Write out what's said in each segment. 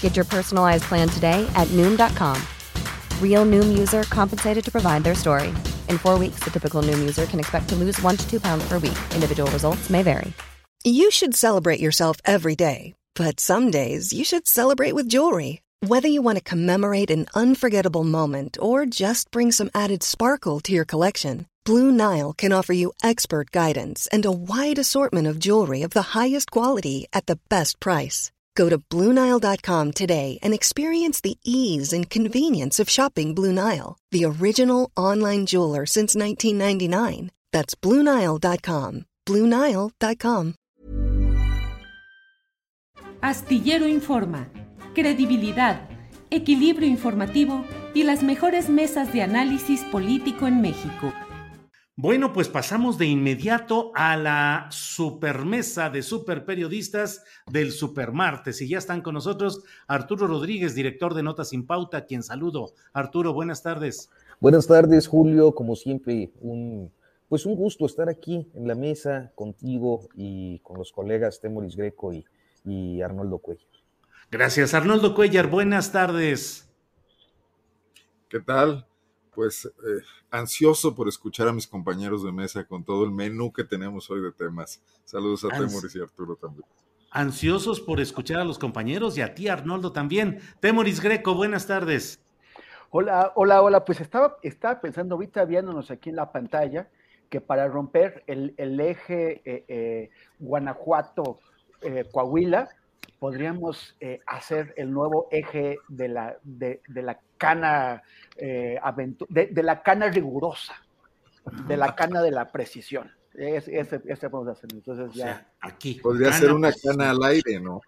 Get your personalized plan today at Noom.com. Real Noom user compensated to provide their story. In four weeks, the typical Noom user can expect to lose one to two pounds per week. Individual results may vary. You should celebrate yourself every day, but some days you should celebrate with jewelry. Whether you want to commemorate an unforgettable moment or just bring some added sparkle to your collection, Blue Nile can offer you expert guidance and a wide assortment of jewelry of the highest quality at the best price. Go to BlueNile.com today and experience the ease and convenience of shopping Blue Nile, the original online jeweler since 1999. That's BlueNile.com. BlueNile.com. Astillero Informa, credibilidad, equilibrio informativo y las mejores mesas de análisis político en México. Bueno, pues pasamos de inmediato a la supermesa de superperiodistas del Supermartes. Y ya están con nosotros Arturo Rodríguez, director de Notas sin Pauta, quien saludo. Arturo, buenas tardes. Buenas tardes, Julio. Como siempre, un, pues un gusto estar aquí en la mesa contigo y con los colegas Temoris Greco y, y Arnoldo Cuellar. Gracias, Arnoldo Cuellar. Buenas tardes. ¿Qué tal? Pues eh, ansioso por escuchar a mis compañeros de mesa con todo el menú que tenemos hoy de temas. Saludos a Temoris y Arturo también. Ansiosos por escuchar a los compañeros y a ti, Arnoldo, también. Temoris Greco, buenas tardes. Hola, hola, hola. Pues estaba, estaba pensando ahorita viéndonos aquí en la pantalla que para romper el, el eje eh, eh, Guanajuato-Coahuila, podríamos eh, hacer el nuevo eje de la, de, de la cana eh, de, de, la cana rigurosa, de la cana de la precisión. Ese, ese, ese podemos hacer. Entonces ya. O sea, aquí. Podría cana, ser una precisión. cana al aire, ¿no?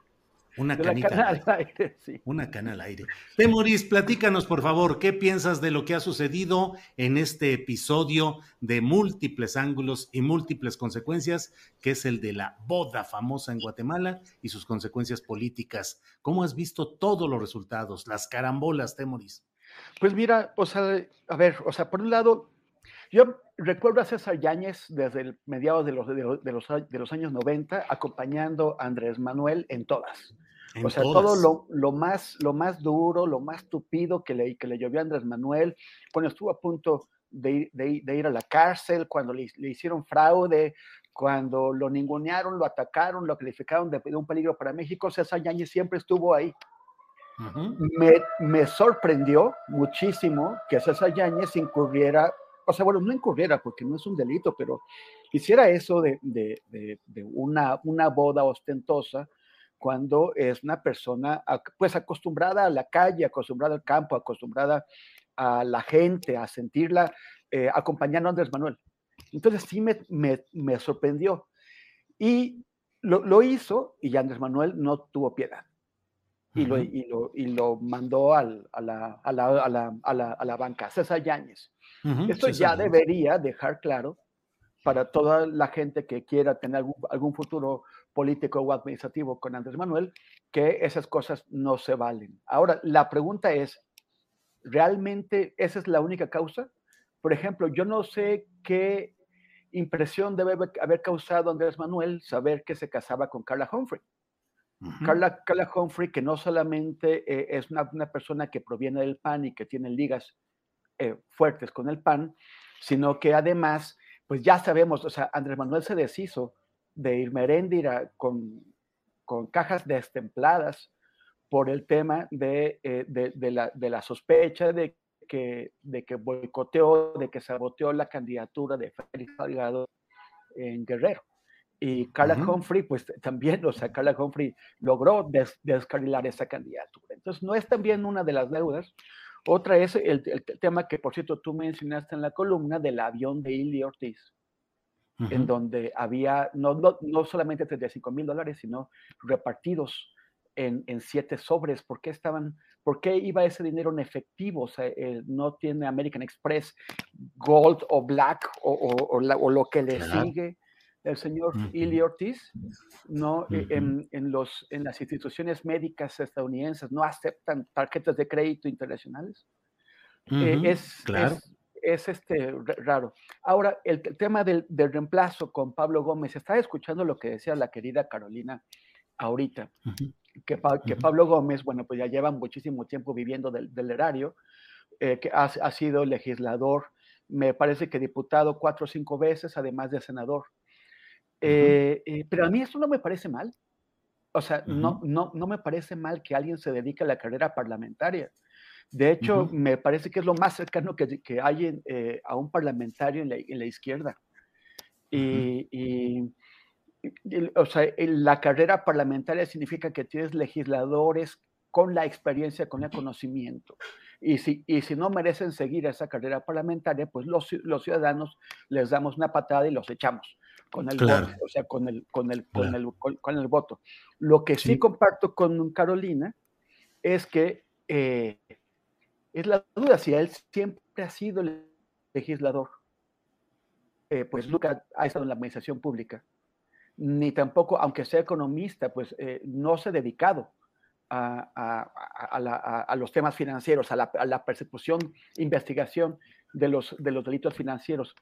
Una de canita. cana al aire, sí. Una cana al aire. Temoris, platícanos, por favor, ¿qué piensas de lo que ha sucedido en este episodio de múltiples ángulos y múltiples consecuencias, que es el de la boda famosa en Guatemala y sus consecuencias políticas? ¿Cómo has visto todos los resultados, las carambolas, Temoris? Pues mira, o sea, a ver, o sea, por un lado, yo recuerdo a César Yáñez desde el mediados de los, de los, de los, de los años 90 acompañando a Andrés Manuel en todas. En o sea, todas. todo lo, lo, más, lo más duro, lo más tupido que le, que le llovió a Andrés Manuel, cuando estuvo a punto de, ir- de de ir a la cárcel, cuando le, le hicieron fraude, cuando lo ningunearon, lo atacaron, lo calificaron de, de un peligro para México, César Yáñez siempre estuvo ahí. Ujú. Me, me sorprendió muchísimo que César Yáñez incurriera, o sea, bueno, no incurriera porque no es un delito, pero hiciera eso de, de- de- de una, una boda ostentosa cuando es una persona pues acostumbrada a la calle, acostumbrada al campo, acostumbrada a la gente, a sentirla eh, acompañando a Andrés Manuel. Entonces sí me, me- me sorprendió. Y lo, lo hizo y Andrés Manuel no tuvo piedad y, lo, y, lo, y lo mandó al- a, la, a, la, a, la, a, la, a la banca, César Yáñez. Esto ya debería dejar claro para toda la gente que quiera tener algún, algún futuro político o administrativo con Andrés Manuel, que esas cosas no se valen. Ahora, la pregunta es, ¿realmente esa es la única causa? Por ejemplo, yo no sé qué impresión debe haber- causado Andrés Manuel saber que se casaba con Carla Humphrey. Carla Humphrey, que no solamente eh, es una, una persona que proviene del PAN y que tiene ligas eh, fuertes con el PAN, sino que además, pues ya sabemos, o sea, Andrés Manuel se deshizo de Irma Heréndira con, con cajas destempladas por el tema de, eh, de, de la, de la sospecha de que, de que boicoteó, de que saboteó la candidatura de Félix Salgado en Guerrero. Y Carla. Humphrey, pues también, o sea, Carla Humphrey logró des- descarrilar esa candidatura. Entonces, no es también una de las deudas. Otra es el, el tema que, por cierto, tú mencionaste en la columna del avión de Ili Ortiz, en donde había no, no, no solamente 35 mil dólares, sino repartidos en, siete sobres? ¿Por qué estaban, por qué iba ese dinero en efectivo? O sea, eh, no tiene American Express Gold o Black o, lo que le sigue el señor Ili Ortiz, ¿no? E, en, los, en las instituciones médicas estadounidenses no aceptan tarjetas de crédito internacionales. Eh, es, claro. es, este, raro. Ahora, el, tema del, reemplazo con Pablo Gómez, estaba escuchando lo que decía la querida Carolina ahorita, que, que, Pablo Gómez, bueno, pues ya lleva muchísimo tiempo viviendo del, erario, eh, que ha, ha, sido legislador, me parece que diputado cuatro o cinco veces, además de senador. Eh, eh, pero a mí eso no me parece mal. O sea, no, no, no me parece mal que alguien se dedique a la carrera parlamentaria. De hecho, me parece que es lo más cercano que, que hay eh, a un parlamentario en la, en la izquierda. Y, y, o sea, la carrera parlamentaria significa que tienes legisladores con la experiencia, con el conocimiento. Y si, y si no merecen seguir esa carrera parlamentaria, pues los, los ciudadanos les damos una patada y los echamos con el voto, o sea, con el, con el, con el, con, el voto. Lo que sí, comparto con Carolina es que eh, es la duda si él siempre ha sido el legislador. Eh, pues nunca ha estado en la administración pública, ni tampoco, aunque sea economista, pues eh, no se ha dedicado a, a, a, los temas financieros, a la, la persecución, investigación de los, de los delitos financieros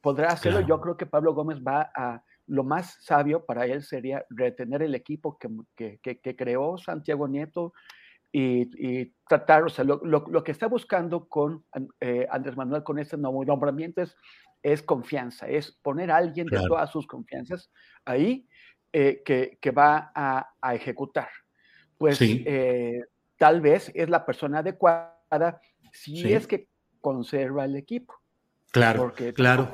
podrá hacerlo. Yo creo que Pablo Gómez va a, lo más sabio para él sería retener el equipo que, que, creó Santiago Nieto y, tratar, o sea, lo, lo, que está buscando con eh, Andrés Manuel con este nombramiento es, es, confianza, es poner a alguien de todas sus confianzas ahí eh, que, que, va a, a ejecutar. Pues eh, tal vez es la persona adecuada si es que conserva el equipo. Claro, porque claro.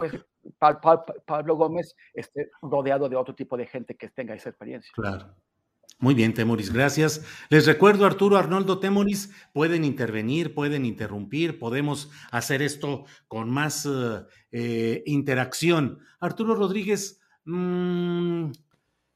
Pablo Gómez esté rodeado de otro tipo de gente que tenga esa experiencia. Claro. Muy bien, Temoris, gracias. Les recuerdo, Arturo Arnoldo Temoris, pueden intervenir, pueden interrumpir, podemos hacer esto con más eh, eh, interacción. Arturo Rodríguez, mm,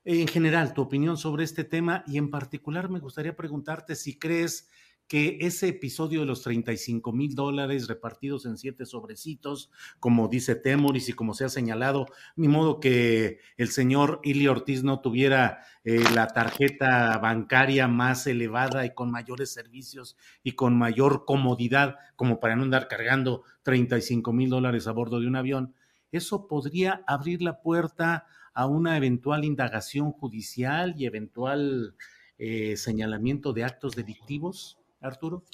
en general, tu opinión sobre este tema y en particular me gustaría preguntarte si crees que ese episodio de los 35 mil dólares repartidos en siete sobrecitos, como dice Temoris y como se ha señalado, ni modo que el señor Ili Ortiz no tuviera eh, la tarjeta bancaria más elevada y con mayores servicios y con mayor comodidad, como para no andar cargando 35 mil dólares a bordo de un avión. Eso podría abrir la puerta a una eventual indagación judicial y eventual eh, señalamiento de actos delictivos. Arturo?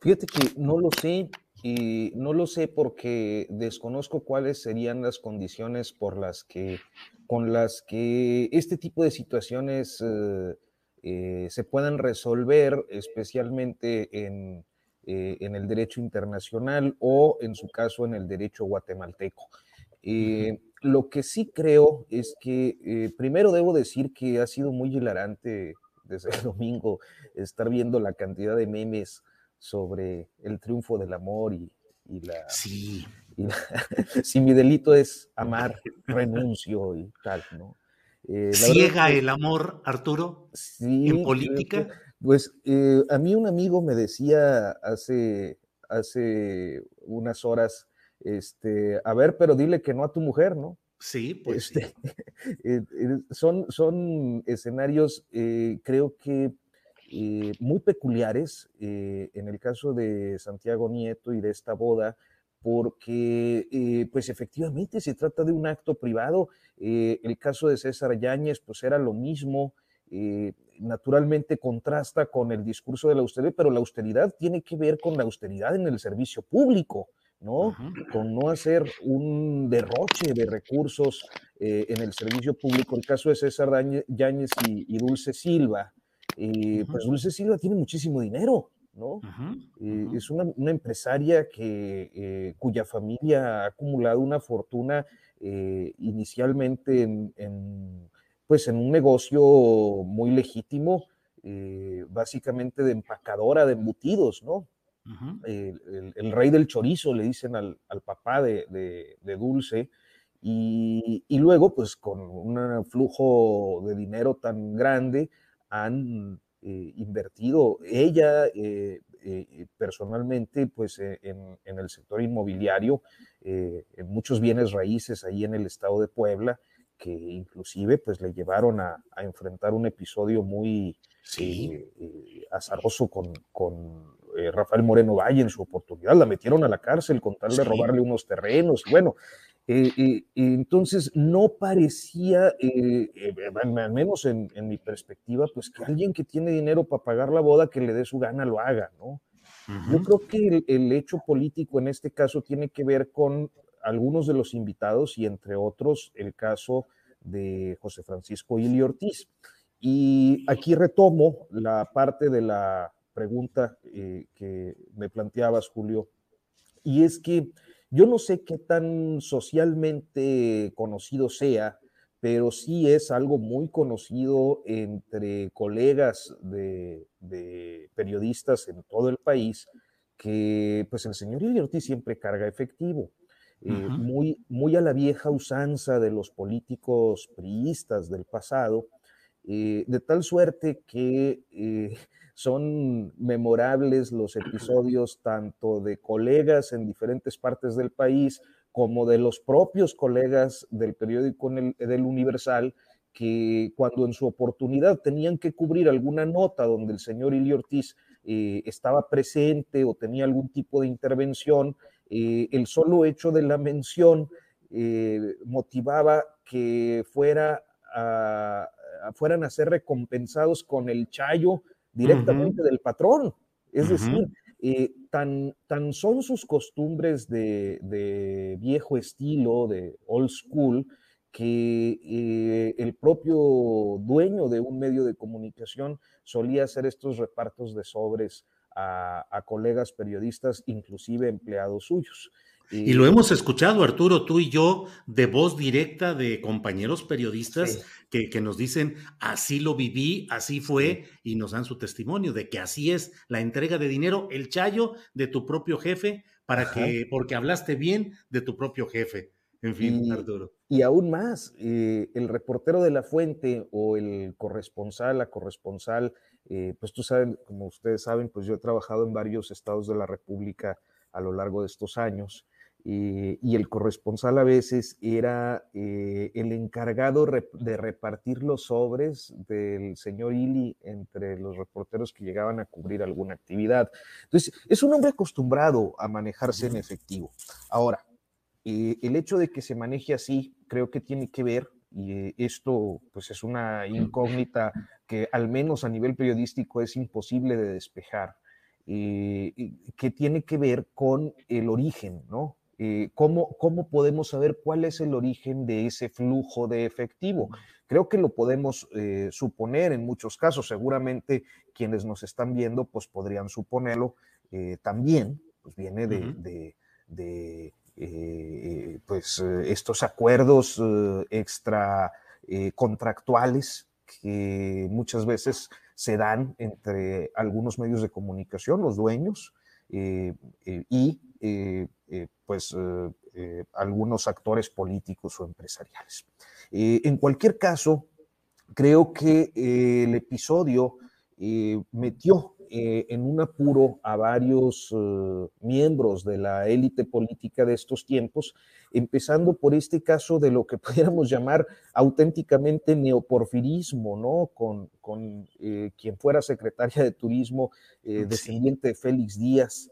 Fíjate que no lo sé, y no lo sé porque desconozco cuáles serían las condiciones por las que, con las que este tipo de situaciones eh, eh, se puedan resolver, especialmente en, eh, en, el derecho internacional o, en su caso, en el derecho guatemalteco. Lo que sí creo es que, primero debo decir que ha sido muy hilarante desde el domingo estar viendo la cantidad de memes sobre el triunfo del amor y, la... Sí. si mi delito es amar, renuncio y tal, ¿no? Eh, ¿Ciega el amor, Arturo? Sí, en política. Pues eh, a mí un amigo me decía hace, hace unas horas, este, a ver, pero dile que no a tu mujer, ¿no? Sí, pues este, eh, son, son escenarios, creo que eh, muy peculiares eh, en el caso de Santiago Nieto y de esta boda, porque eh, pues efectivamente se trata de un acto privado. el caso de César Yáñez pues era lo mismo. naturalmente contrasta con el discurso de la austeridad, pero la austeridad tiene que ver con la austeridad en el servicio público. ¿No? Con no hacer un derroche de recursos en el servicio público. El caso de César Yáñez y Dulce Silva, eh, pues Dulce Silva tiene muchísimo dinero, ¿no? Eh, es una, empresaria que, eh, cuya familia ha acumulado una fortuna inicialmente en, pues en un negocio muy legítimo, básicamente de empacadora de embutidos, ¿no? El, rey del chorizo, le dicen al, papá de, Dulce, y, y, luego, pues con un flujo de dinero tan grande, han invertido ella personalmente pues en, en, el sector inmobiliario, en muchos bienes raíces ahí en el estado de Puebla, que inclusive pues le llevaron a, a enfrentar un episodio muy azaroso con, con eh, Rafael Moreno Valle en su oportunidad, la metieron a la cárcel con tal de robarle unos terrenos, bueno, eh, entonces no parecía, eh, al menos en, mi perspectiva, pues que alguien que tiene dinero para pagar la boda, que le dé su gana, lo haga, ¿no? Yo creo que el, hecho político en este caso tiene que ver con algunos de los invitados y entre otros el caso de José Francisco Ili Ortiz. Y aquí retomo la parte de la pregunta eh, que me planteabas, Julio, y es que yo no sé qué tan socialmente conocido sea, pero sí es algo muy conocido entre colegas de, periodistas en todo el país, que pues el señor Ili siempre carga efectivo. Eh, muy, muy a la vieja usanza de los políticos priistas del pasado, eh, de tal suerte que son memorables los episodios tanto de colegas en diferentes partes del país como de los propios colegas del periódico del Universal que cuando en su oportunidad tenían que cubrir alguna nota donde el señor Ili Ortiz eh, estaba presente o tenía algún tipo de intervención, eh, el solo hecho de la mención eh, motivaba que fuera fueran a ser recompensados con el chayo directamente del patrón. Es decir, eh, tan, tan son sus costumbres de, viejo estilo, de old school, que eh, el propio dueño de un medio de comunicación solía hacer estos repartos de sobres a, a colegas periodistas, inclusive empleados suyos. Y lo hemos escuchado, Arturo, tú y yo, de voz directa de compañeros periodistas que, que, nos dicen, así lo viví, así fue, y nos dan su testimonio de que así es la entrega de dinero, el chayo de tu propio jefe, para que, porque hablaste bien de tu propio jefe. En fin, Arturo. Y aún más, eh, el reportero de la fuente o el corresponsal, la corresponsal, eh, pues tú sabes, como ustedes saben, pues yo he trabajado en varios estados de la República a lo largo de estos años eh, y el corresponsal a veces era eh, el encargado de repartir los sobres del señor Ili entre los reporteros que llegaban a cubrir alguna actividad. Entonces, es un hombre acostumbrado a manejarse en efectivo. Ahora, eh, el hecho de que se maneje así, creo que tiene que ver, y esto pues es una incógnita que al menos a nivel periodístico es imposible de despejar, que tiene que ver con el origen, ¿no? Eh, ¿cómo, ¿cómo, podemos saber cuál es el origen de ese flujo de efectivo? Creo que lo podemos eh, suponer en muchos casos, seguramente quienes nos están viendo pues podrían suponerlo eh, también, pues viene de, de, pues estos acuerdos extra contractuales que muchas veces se dan entre algunos medios de comunicación, los dueños, y eh, pues, eh, eh, algunos actores políticos o empresariales. en cualquier caso, creo que el episodio metió en un apuro a varios miembros de la élite política de estos tiempos, empezando por este caso de lo que pudiéramos llamar auténticamente neoporfirismo, ¿no? Con, con quien fuera secretaria de Turismo, descendiente de Félix Díaz,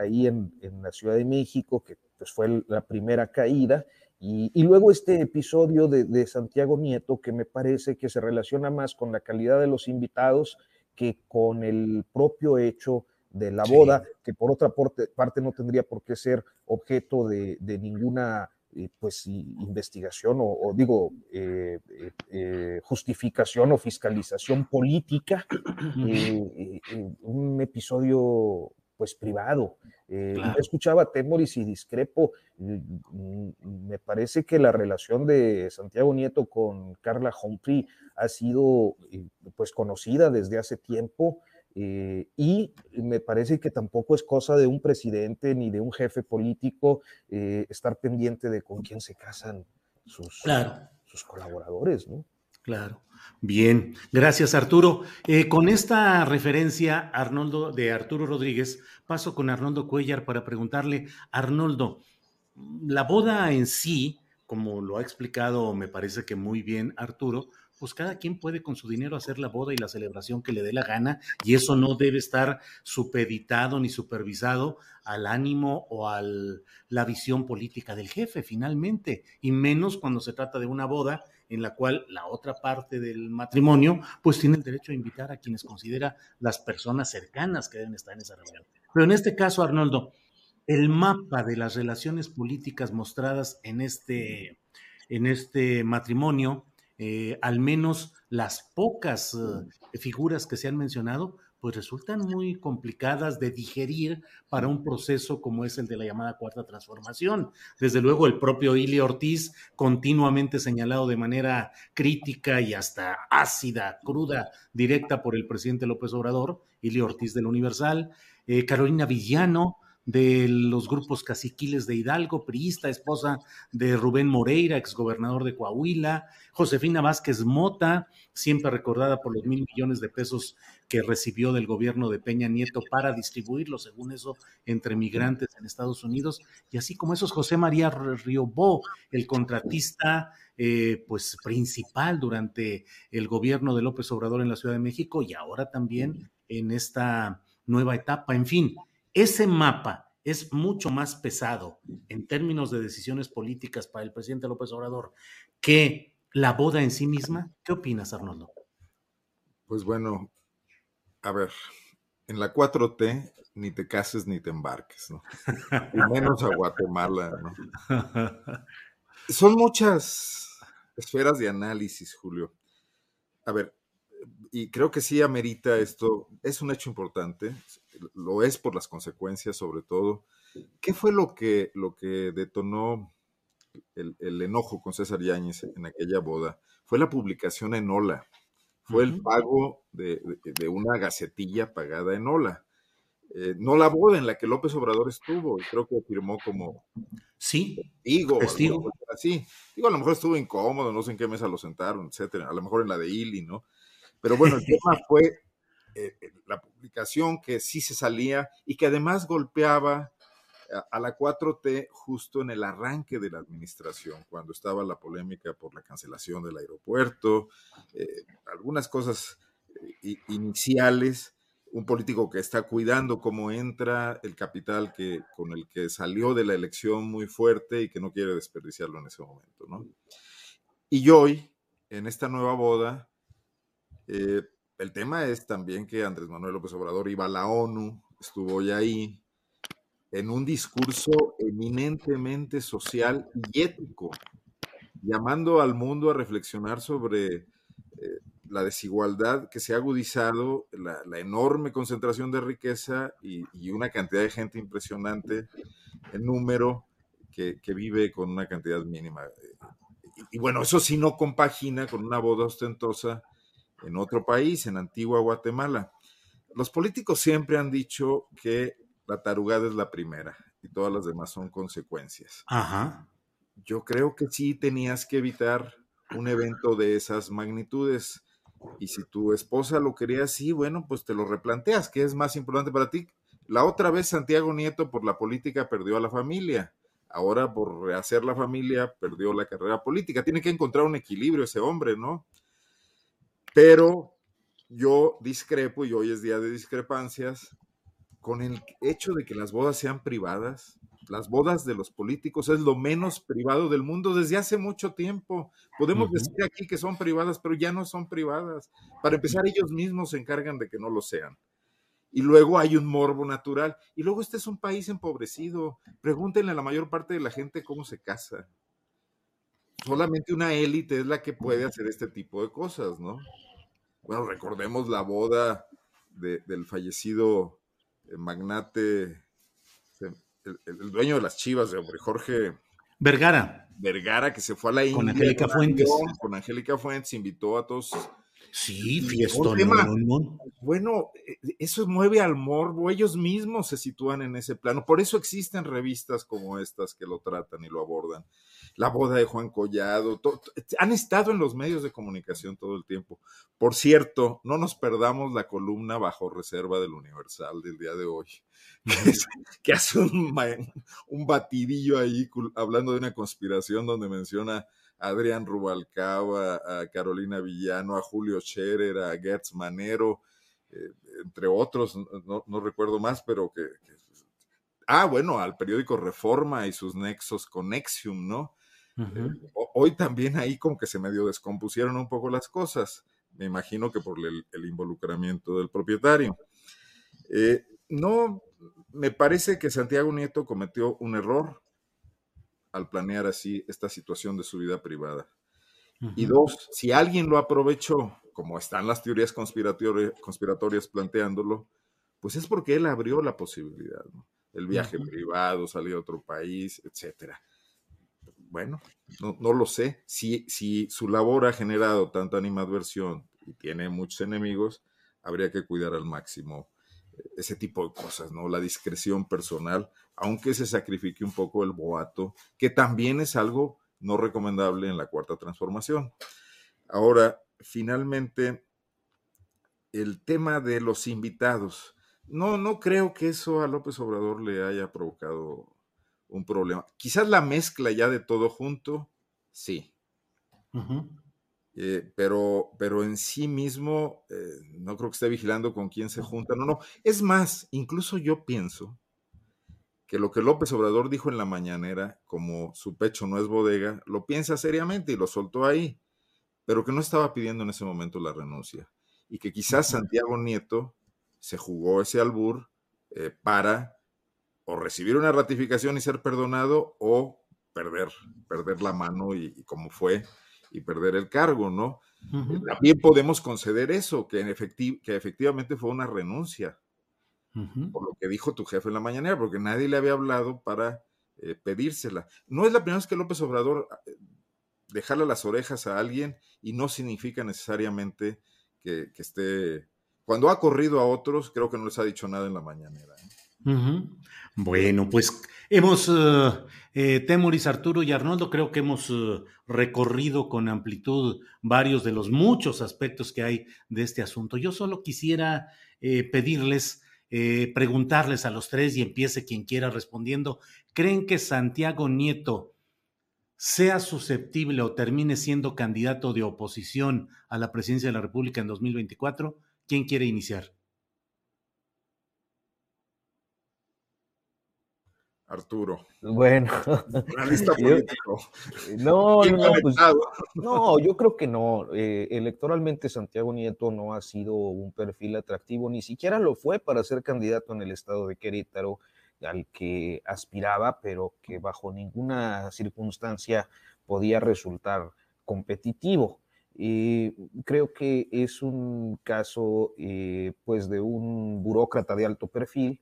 ahí en, la Ciudad de México, que pues fue la primera caída, y, luego este episodio de, Santiago Nieto, que me parece que se relaciona más con la calidad de los invitados que con el propio hecho de la boda, que por otra parte, no tendría por qué ser objeto de, ninguna eh, pues investigación o, digo eh, eh, justificación o fiscalización política un episodio pues privado. Eh, Yo escuchaba a Temoris y discrepo. Mm, me parece que la relación de Santiago Nieto con Carla Humphrey ha sido eh, pues conocida desde hace tiempo. Eh, y me parece que tampoco es cosa de un presidente ni de un jefe político estar pendiente de con quién se casan sus, sus colaboradores, ¿no? Claro. Bien, gracias Arturo. Eh, con esta referencia Arnoldo de Arturo Rodríguez, paso con Arnoldo Cuellar para preguntarle, Arnoldo, la boda en sí, como lo ha explicado, me parece que muy bien Arturo, pues cada quien puede con su dinero hacer la boda y la celebración que le dé la gana y eso no debe estar supeditado ni supervisado al ánimo o a la visión política del jefe finalmente, y menos cuando se trata de una boda en la cual la otra parte del matrimonio pues tiene el derecho a invitar a quienes considera las personas cercanas que deben estar en esa reunión. Pero en este caso, Arnoldo, el mapa de las relaciones políticas mostradas en este, en este matrimonio, eh, al menos las pocas eh, figuras que se han mencionado, pues resultan muy complicadas de digerir para un proceso como es el de la llamada cuarta transformación. Desde luego, el propio Ili Ortiz, continuamente señalado de manera crítica y hasta ácida, cruda, directa por el presidente López Obrador, Ili Ortiz del Universal, eh, Carolina Villano, de los grupos caciquiles de Hidalgo, priista, esposa de Rubén Moreira, exgobernador de Coahuila, Josefina Vázquez Mota, siempre recordada por los mil millones de pesos que recibió del gobierno de Peña Nieto para distribuirlo, según eso, entre migrantes en Estados Unidos, y así como esos José María Riobó, el contratista eh, pues principal durante el gobierno de López Obrador en la Ciudad de México y ahora también en esta nueva etapa. En fin, ese mapa es mucho más pesado en términos de decisiones políticas para el presidente López Obrador que la boda en sí misma. ¿Qué opinas, Arnoldo? Pues bueno, a ver, en la 4T ni te cases ni te embarques, ¿no? Y menos a Guatemala, ¿no? Son muchas esferas de análisis, Julio. A ver, y creo que sí amerita esto, es un hecho importante, lo es por las consecuencias sobre todo. ¿Qué fue lo que, lo que detonó el, enojo con César Yáñez en aquella boda? Fue la publicación en Ola, fue el pago de, una gacetilla pagada en Ola. Eh, no la boda en la que López Obrador estuvo, y creo que firmó como sí, testigo, así. Digo, a lo mejor estuvo incómodo, no sé en qué mesa lo sentaron, etcétera, a lo mejor en la de Ili, ¿no? Pero bueno, el tema fue eh, eh, la publicación que sí se salía y que además golpeaba a, la 4T justo en el arranque de la administración, cuando estaba la polémica por la cancelación del aeropuerto, eh, algunas cosas iniciales, un político que está cuidando cómo entra el capital que, con el que salió de la elección muy fuerte y que no quiere desperdiciarlo en ese momento, ¿no? Y hoy, en esta nueva boda, eh, el tema es también que Andrés Manuel López Obrador iba a la ONU, estuvo hoy ahí, en un discurso eminentemente social y ético, llamando al mundo a reflexionar sobre eh, la desigualdad que se ha agudizado, la, enorme concentración de riqueza y, una cantidad de gente impresionante en número que, vive con una cantidad mínima. y, bueno, eso sí no compagina con una boda ostentosa en otro país, en Antigua Guatemala. Los políticos siempre han dicho que la tarugada es la primera y todas las demás son consecuencias. Ajá. Yo creo que sí tenías que evitar un evento de esas magnitudes. Y si tu esposa lo quería así, bueno, pues te lo replanteas, ¿qué es más importante para ti? La otra vez Santiago Nieto por la política perdió a la familia. Ahora por rehacer la familia perdió la carrera política. Tiene que encontrar un equilibrio ese hombre, ¿no? Pero yo discrepo, y hoy es día de discrepancias, con el hecho de que las bodas sean privadas. Las bodas de los políticos es lo menos privado del mundo desde hace mucho tiempo. Podemos decir aquí que son privadas, pero ya no son privadas. Para empezar, ellos mismos se encargan de que no lo sean. Y luego hay un morbo natural. Y luego este es un país empobrecido. Pregúntenle a la mayor parte de la gente cómo se casa solamente una élite es la que puede hacer este tipo de cosas, ¿no? Bueno, recordemos la boda del fallecido eh, magnate, el, dueño de las chivas, de Jorge Vergara. Vergara, que se fue a la India. Con Angélica Fuentes. Con Angélica Fuentes, invitó a todos Sí, fiestón. Bueno, eh, eso mueve al morbo, ellos mismos se sitúan en ese plano. Por eso existen revistas como estas que lo tratan y lo abordan. La boda de Juan Collado, han estado en los medios de comunicación todo el tiempo. Por cierto, no nos perdamos la columna bajo reserva del Universal del día de hoy, que, hace un, un batidillo ahí hablando de una conspiración donde menciona Adrián Rubalcaba, a Carolina Villano, a Julio Scherer, a Gertz Manero, eh, entre otros, no, recuerdo más, pero que, Ah, bueno, al periódico Reforma y sus nexos con Nexium, ¿no? Eh, hoy también ahí como que se medio descompusieron un poco las cosas. Me imagino que por el, involucramiento del propietario. Eh, no, me parece que Santiago Nieto cometió un error al planear así esta situación de su vida privada. Y dos, si alguien lo aprovechó, como están las teorías conspiratorias, planteándolo, pues es porque él abrió la posibilidad, El viaje privado, salir a otro país, etcétera. Bueno, no, lo sé. Si, si su labor ha generado tanta animadversión y tiene muchos enemigos, habría que cuidar al máximo ese tipo de cosas, ¿no? La discreción personal, aunque se sacrifique un poco el boato, que también es algo no recomendable en la cuarta transformación. Ahora, finalmente, el tema de los invitados. No, no creo que eso a López Obrador le haya provocado un problema. Quizás la mezcla ya de todo junto, sí. Eh, pero, pero en sí mismo eh, no creo que esté vigilando con quién se junta. No, no. Es más, incluso yo pienso que lo que López Obrador dijo en la mañanera, como su pecho no es bodega, lo piensa seriamente y lo soltó ahí, pero que no estaba pidiendo en ese momento la renuncia. Y que quizás Santiago Nieto se jugó ese albur eh, para o recibir una ratificación y ser perdonado o perder, perder la mano y como fue y perder el cargo, ¿no? También podemos conceder eso, que, en que efectivamente fue una renuncia, por lo que dijo tu jefe en la mañana, porque nadie le había hablado para eh, pedírsela. No es la primera vez que López Obrador eh, dejarle las orejas a alguien y no significa necesariamente que, esté... Cuando ha corrido a otros, creo que no les ha dicho nada en la mañanera. ¿eh? Bueno, pues hemos, eh, Temoris, Arturo y Arnoldo, creo que hemos recorrido con amplitud varios de los muchos aspectos que hay de este asunto. Yo solo quisiera pedirles, preguntarles a los tres y empiece quien quiera respondiendo, ¿creen que Santiago Nieto sea susceptible o termine siendo candidato de oposición a la presidencia de la República en 2024? ¿Quién quiere iniciar? Arturo. Bueno. No, no, pues, no, yo creo que no. Eh, electoralmente Santiago Nieto no ha sido un perfil atractivo, ni siquiera lo fue para ser candidato en el estado de Querétaro al que aspiraba, pero que bajo ninguna circunstancia podía resultar competitivo. y creo que es un caso eh, pues de un burócrata de alto perfil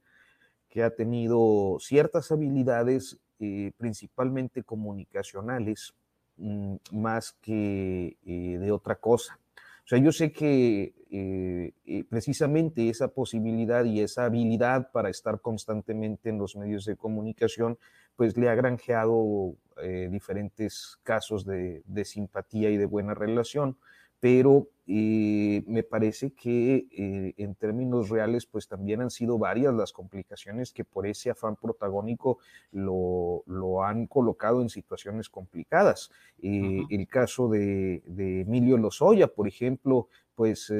que ha tenido ciertas habilidades, eh, principalmente comunicacionales, mm, más que eh, de otra cosa. O sea, yo sé que eh, precisamente esa posibilidad y esa habilidad para estar constantemente en los medios de comunicación, pues le ha granjeado diferentes casos de, de, simpatía y de buena relación pero eh, me parece que eh, en términos reales, pues también han sido varias las complicaciones que por ese afán protagónico lo, han colocado en situaciones complicadas. Eh, el caso de, de, Emilio Lozoya, por ejemplo, pues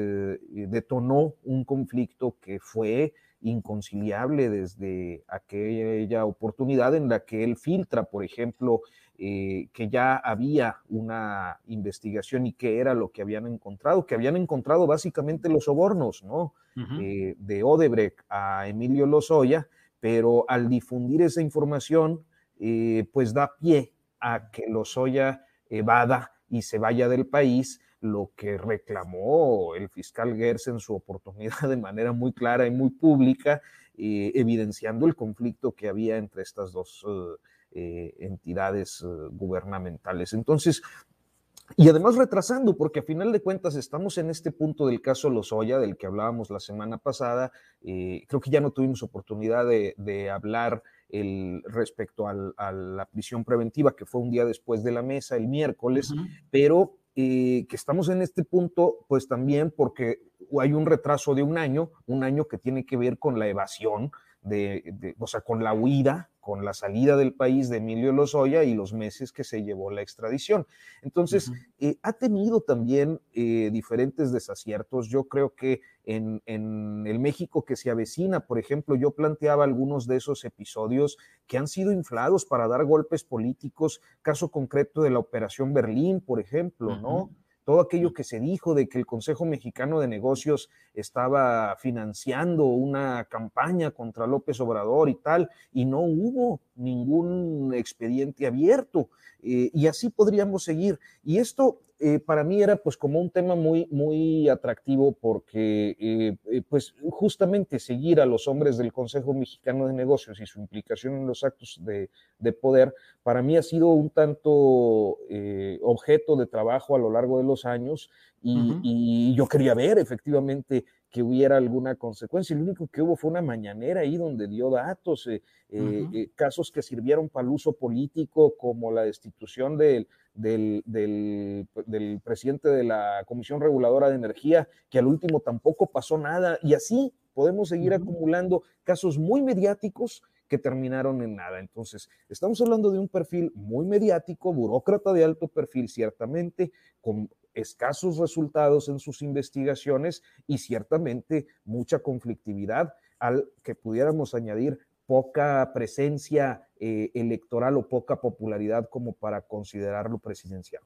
detonó un conflicto que fue inconciliable desde aquella oportunidad en la que él filtra, por ejemplo, eh, que ya había una investigación y qué era lo que habían encontrado, que habían encontrado básicamente los sobornos, ¿no? Eh, de Odebrecht a Emilio Lozoya, pero al difundir esa información, eh, pues da pie a que Lozoya evada y se vaya del país, lo que reclamó el fiscal Gers en su oportunidad de manera muy clara y muy pública, evidenciando el conflicto que había entre estas dos eh, entidades eh, gubernamentales. Entonces, y además retrasando, porque a final de cuentas estamos en este punto del caso Lozoya, del que hablábamos la semana pasada. Eh, creo que ya no tuvimos oportunidad de, hablar el, respecto a la prisión preventiva, que fue un día después de la mesa, el miércoles, pero eh, que estamos en este punto, pues también porque hay un retraso de un año, un año que tiene que ver con la evasión, de, o sea, con la huida, con la salida del país de Emilio Lozoya y los meses que se llevó la extradición. Entonces, eh, ha tenido también eh, diferentes desaciertos. Yo creo que en, en, el México que se avecina, por ejemplo, yo planteaba algunos de esos episodios que han sido inflados para dar golpes políticos, caso concreto de la Operación Berlín, por ejemplo, ¿no? Todo aquello que se dijo de que el Consejo Mexicano de Negocios estaba financiando una campaña contra López Obrador y tal, y no hubo ningún expediente abierto. Eh, y así podríamos seguir. Y esto eh, para mí era pues como un tema muy, muy atractivo porque eh, pues justamente seguir a los hombres del Consejo Mexicano de Negocios y su implicación en los actos de, de poder, para mí ha sido un tanto objeto de trabajo a lo largo de los años y, y yo quería ver efectivamente que hubiera alguna consecuencia. Lo único que hubo fue una mañanera ahí donde dio datos, eh, eh, eh, casos que sirvieron para el uso político, como la destitución del, del, del, presidente de la Comisión Reguladora de Energía, que al último tampoco pasó nada. Y así podemos seguir acumulando casos muy mediáticos que terminaron en nada. Entonces, estamos hablando de un perfil muy mediático, burócrata de alto perfil, ciertamente, con escasos resultados en sus investigaciones y ciertamente mucha conflictividad al que pudiéramos añadir poca presencia eh, electoral o poca popularidad como para considerarlo presidencial.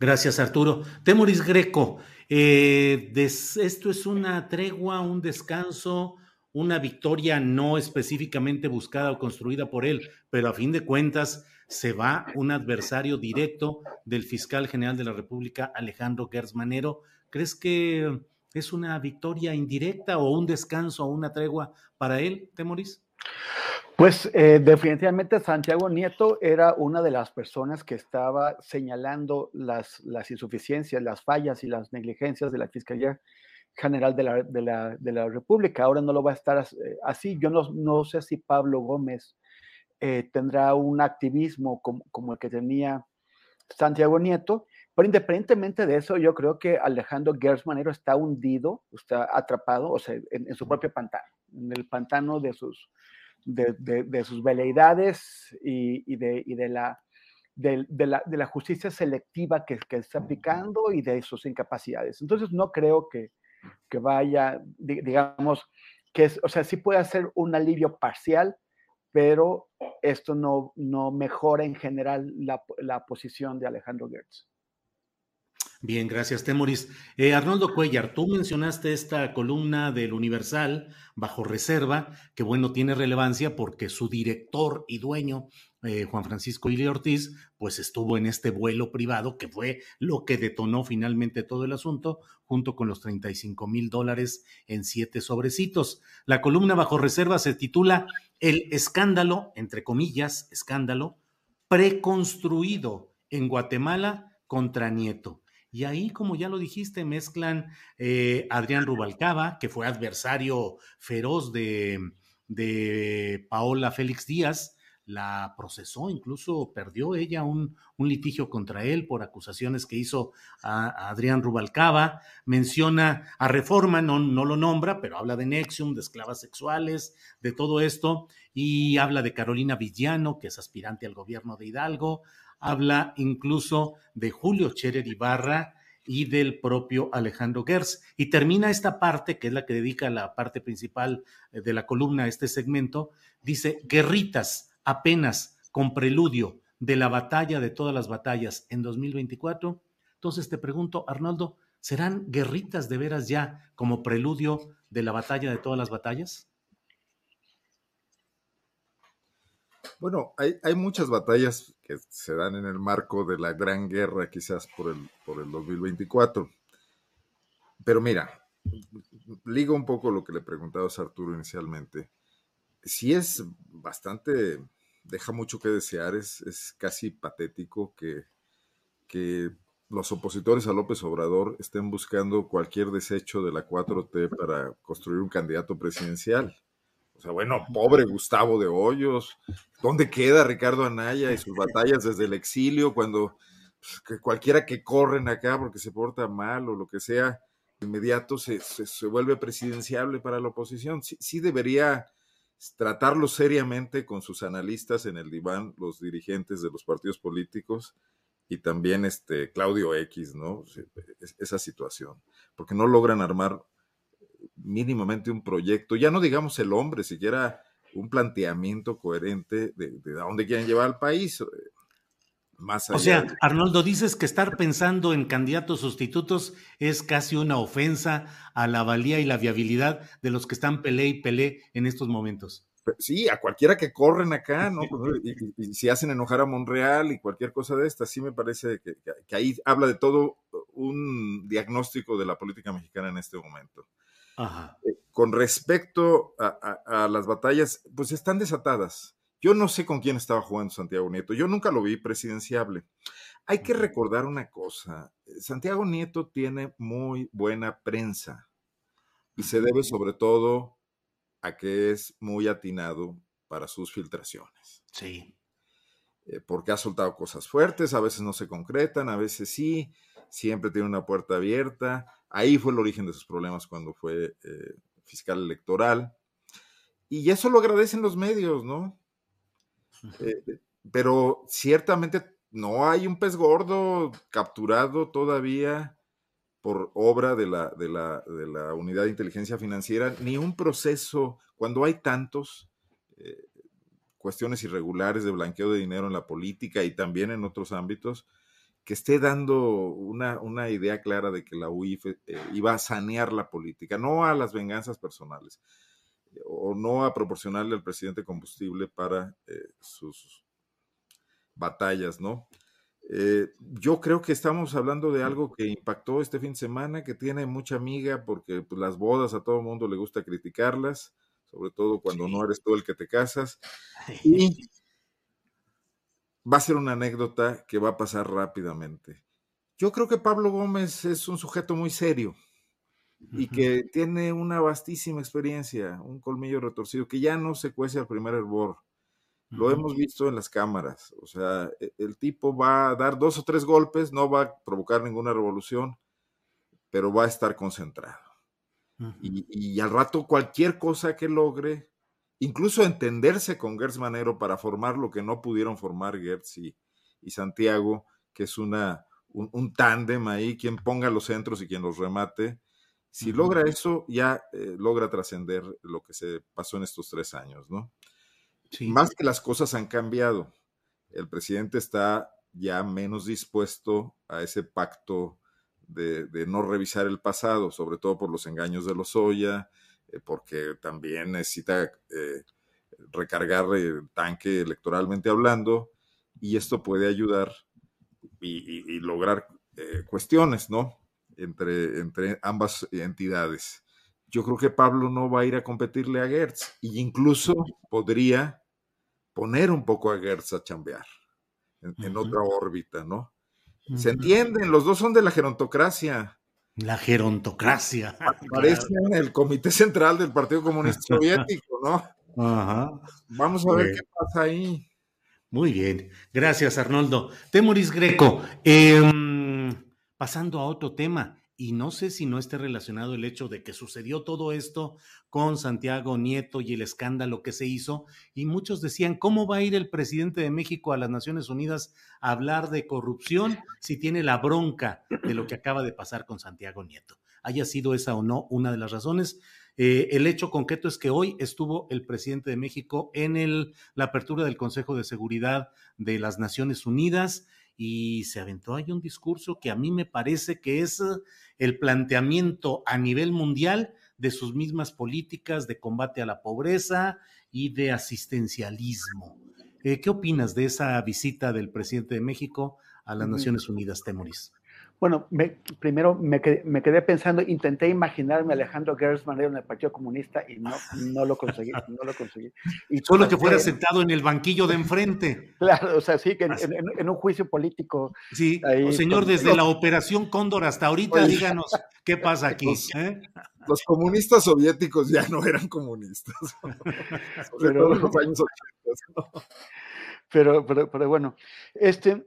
Gracias, Arturo. Temoris Greco, eh, ¿esto es una tregua, un descanso, una victoria no específicamente buscada o construida por él, pero a fin de cuentas se va un adversario directo del fiscal general de la República, Alejandro Gersmanero. ¿Crees que es una victoria indirecta o un descanso o una tregua para él, Temoris? Pues eh, definitivamente Santiago Nieto era una de las personas que estaba señalando las, las insuficiencias, las fallas y las negligencias de la Fiscalía General de la, de la, de la República. Ahora no lo va a estar eh, así. Yo no, no sé si Pablo Gómez eh, tendrá un activismo como, el que tenía Santiago Nieto, pero independientemente de eso, yo creo que Alejandro Gersmanero está hundido, está atrapado, o sea, en, su propio pantano, en el pantano de sus, de, sus veleidades y, de, de, la, de, la, de la justicia selectiva que, que, está aplicando y de sus incapacidades. Entonces, no creo que, que vaya, digamos, que es, o sea, sí puede ser un alivio parcial, pero esto no, no mejora en general la, la posición de Alejandro Gertz. Bien, gracias, Temoris. Eh, Arnoldo Cuellar, tú mencionaste esta columna del Universal bajo reserva, que bueno, tiene relevancia porque su director y dueño, eh, Juan Francisco Ili Ortiz, pues estuvo en este vuelo privado, que fue lo que detonó finalmente todo el asunto, junto con los 35 mil dólares en siete sobrecitos. La columna bajo reserva se titula El escándalo, entre comillas, escándalo, preconstruido en Guatemala contra Nieto. Y ahí, como ya lo dijiste, mezclan eh, Adrián Rubalcaba, que fue adversario feroz de, Paola Félix Díaz, la procesó, incluso perdió ella un, litigio contra él por acusaciones que hizo a, Adrián Rubalcaba, menciona a Reforma, no, no lo nombra, pero habla de Nexium, de esclavas sexuales, de todo esto, y habla de Carolina Villano, que es aspirante al gobierno de Hidalgo, habla incluso de Julio Cherer Ibarra y del propio Alejandro Gers. Y termina esta parte, que es la que dedica la parte principal eh, de la columna a este segmento, dice, guerritas apenas con preludio de la batalla de todas las batallas en 2024. Entonces te pregunto, Arnoldo, ¿serán guerritas de veras ya como preludio de la batalla de todas las batallas? Bueno, hay, hay, muchas batallas que se dan en el marco de la gran guerra, quizás por el, por el 2024. Pero mira, ligo un poco lo que le preguntabas a Arturo inicialmente. Si es bastante, deja mucho que desear, es, es casi patético que, que los opositores a López Obrador estén buscando cualquier desecho de la 4T para construir un candidato presidencial. O sea, bueno, pobre Gustavo de Hoyos, ¿dónde queda Ricardo Anaya y sus batallas desde el exilio cuando pues, que cualquiera que corren acá porque se porta mal o lo que sea, inmediato se, se, vuelve presidenciable para la oposición? Sí, sí debería tratarlo seriamente con sus analistas en el diván, los dirigentes de los partidos políticos, y también este Claudio X, ¿no? Esa situación, porque no logran armar mínimamente un proyecto, ya no digamos el hombre, siquiera un planteamiento coherente de, de dónde quieren llevar al país. Eh, más allá o sea, Arnoldo, dices que estar pensando en candidatos sustitutos es casi una ofensa a la valía y la viabilidad de los que están pelé y pelé en estos momentos. Sí, a cualquiera que corren acá, ¿no? Pues, y, si hacen enojar a Monreal y cualquier cosa de esta, sí me parece que, que ahí habla de todo un diagnóstico de la política mexicana en este momento. Eh, con respecto a, las batallas, pues están desatadas. Yo no sé con quién estaba jugando Santiago Nieto. Yo nunca lo vi presidenciable. Hay que recordar una cosa. Santiago Nieto tiene muy buena prensa y se debe sobre todo a que es muy atinado para sus filtraciones. Sí. Eh, porque ha soltado cosas fuertes, a veces no se concretan, a veces sí, siempre tiene una puerta abierta Ahí fue el origen de sus problemas cuando fue eh, fiscal electoral. Y eso lo agradecen los medios, ¿no? Eh, pero ciertamente no hay un pez gordo capturado todavía por obra de la, de la, de la unidad de inteligencia financiera, ni un proceso, cuando hay tantos, eh, cuestiones irregulares de blanqueo de dinero en la política y también en otros ámbitos, que esté dando una, una idea clara de que la UIF eh, iba a sanear la política, no a las venganzas personales, eh, o no a proporcionarle al presidente combustible para eh, sus batallas, ¿no? yo creo que estamos hablando de algo que impactó este fin de semana, que tiene mucha amiga, porque pues, las bodas a todo el mundo le gusta criticarlas, sobre todo cuando no eres tú el que te casas. Y va a ser una anécdota que va a pasar rápidamente. Yo creo que Pablo Gómez es un sujeto muy serio y que tiene una vastísima experiencia, un colmillo retorcido, que ya no se cuece al primer hervor. Lo hemos visto en las cámaras. O sea, e, el tipo va a dar dos o tres golpes, no va a provocar ninguna revolución, pero va a estar concentrado. y, y, al rato cualquier cosa que logre incluso entenderse con Gertz Manero para formar lo que no pudieron formar Gertz y, Santiago, que es una, un, tándem ahí, quien ponga los centros y quien los remate. Si logra eso, ya eh, logra trascender lo que se pasó en estos tres años, ¿no? Más que las cosas han cambiado. El presidente está ya menos dispuesto a ese pacto de, de no revisar el pasado, sobre todo por los engaños de los Oya, porque también necesita eh, recargar el tanque electoralmente hablando, y esto puede ayudar y, lograr eh, cuestiones, ¿no? Entre, entre ambas entidades. Yo creo que Pablo no va a ir a competirle a Gertz, y incluso podría poner un poco a Gertz a chambear en, otra órbita, ¿no? Se entienden, los dos son de la gerontocracia. La gerontocracia. Parece en el Comité Central del Partido Comunista Soviético, ¿no? Ajá. Vamos a ver qué pasa ahí. Muy bien. Gracias, Arnoldo. Temoris Greco, em, pasando a otro tema y no sé si no esté relacionado el hecho de que sucedió todo esto con Santiago Nieto y el escándalo que se hizo, y muchos decían, ¿cómo va a ir el presidente de México a las Naciones Unidas a hablar de corrupción si tiene la bronca de lo que acaba de pasar con Santiago Nieto? Haya sido esa o no una de las razones. Eh, el hecho concreto es que hoy estuvo el presidente de México en la apertura del Consejo de Seguridad de las Naciones Unidas y se aventó ahí un discurso que a mí me parece que es el planteamiento a nivel mundial de sus mismas políticas de combate a la pobreza y de asistencialismo. Eh, ¿Qué opinas de esa visita del presidente de México a las Naciones Unidas, Temoris? Bueno, primero me quedé, pensando, intenté imaginarme a Alejandro Gersman en el Partido Comunista y no, no lo conseguí, no lo conseguí. Y Solo que fuera sentado en el banquillo de enfrente. Claro, o sea, sí, que en, un juicio político. Sí, señor, desde la Operación Cóndor hasta ahorita, díganos qué pasa aquí. ¿eh? Los, comunistas soviéticos ya no eran comunistas. pero, los años 80. Pero, pero, pero bueno, este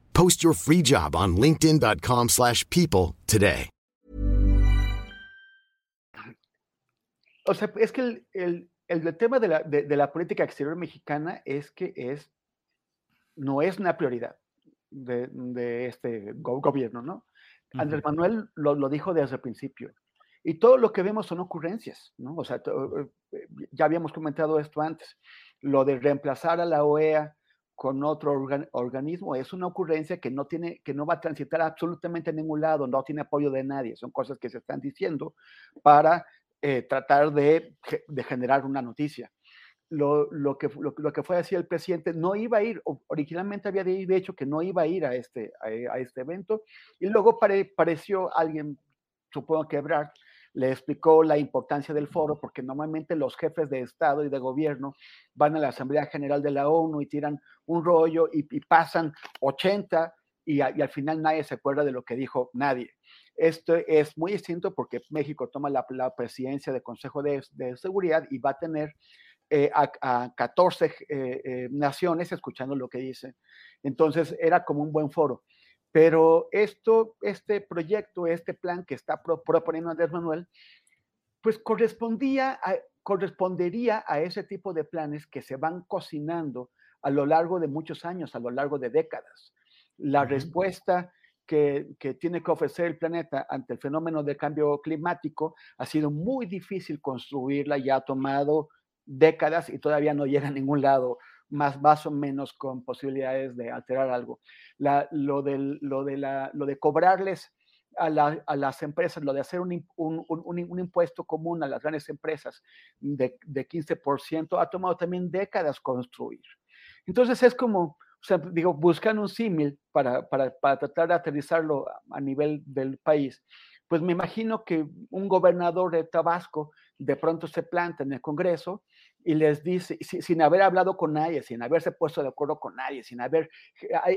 Post your free job on linkedin.com/people today. O sea, es que el, el, el tema de la, de, de la, política exterior mexicana es que es no es una prioridad de, de este gobierno, ¿no? Uh -huh. Andrés Manuel lo, lo, dijo desde el principio. Y todo lo que vemos son ocurrencias, ¿no? O sea, eh, ya habíamos comentado esto antes. Lo de reemplazar a la OEA con otro organ, organismo es una ocurrencia que no tiene, que no va a transitar absolutamente a ningún lado, no tiene apoyo de nadie, son cosas que se están diciendo para eh, tratar de, de, generar una noticia. Lo, lo, que, lo, lo, que fue así el presidente no iba a ir, originalmente había dicho que no iba a ir a este, a, este evento, y luego pare, pareció alguien, supongo que Ebrard, le explicó la importancia del foro, porque normalmente los jefes de Estado y de gobierno van a la Asamblea General de la ONU y tiran un rollo y, pasan 80 y, al final nadie se acuerda de lo que dijo nadie. Esto es muy distinto porque México toma la, presidencia del Consejo de, Seguridad y va a tener eh, a, a, 14 eh, eh, naciones escuchando lo que dice. Entonces era como un buen foro. Pero esto, este proyecto, este plan que está pro, proponiendo Andrés Manuel, pues correspondía a, correspondería a ese tipo de planes que se van cocinando a lo largo de muchos años, a lo largo de décadas. La respuesta que, que, tiene que ofrecer el planeta ante el fenómeno del cambio climático ha sido muy difícil construirla, ya ha tomado décadas y todavía no llega a ningún lado más, más o menos con posibilidades de alterar algo. Lo, del, lo, de la, lo de cobrarles a, la, a, las empresas, lo de hacer un, un, un, un, impuesto común a las grandes empresas de, de 15%, ha tomado también décadas construir. Entonces es como, o digo, buscan un símil para, para, para tratar de aterrizarlo a nivel del país. Pues me imagino que un gobernador de Tabasco de pronto se planta en el Congreso y les dice, sin haber hablado con nadie, sin haberse puesto de acuerdo con nadie, sin haber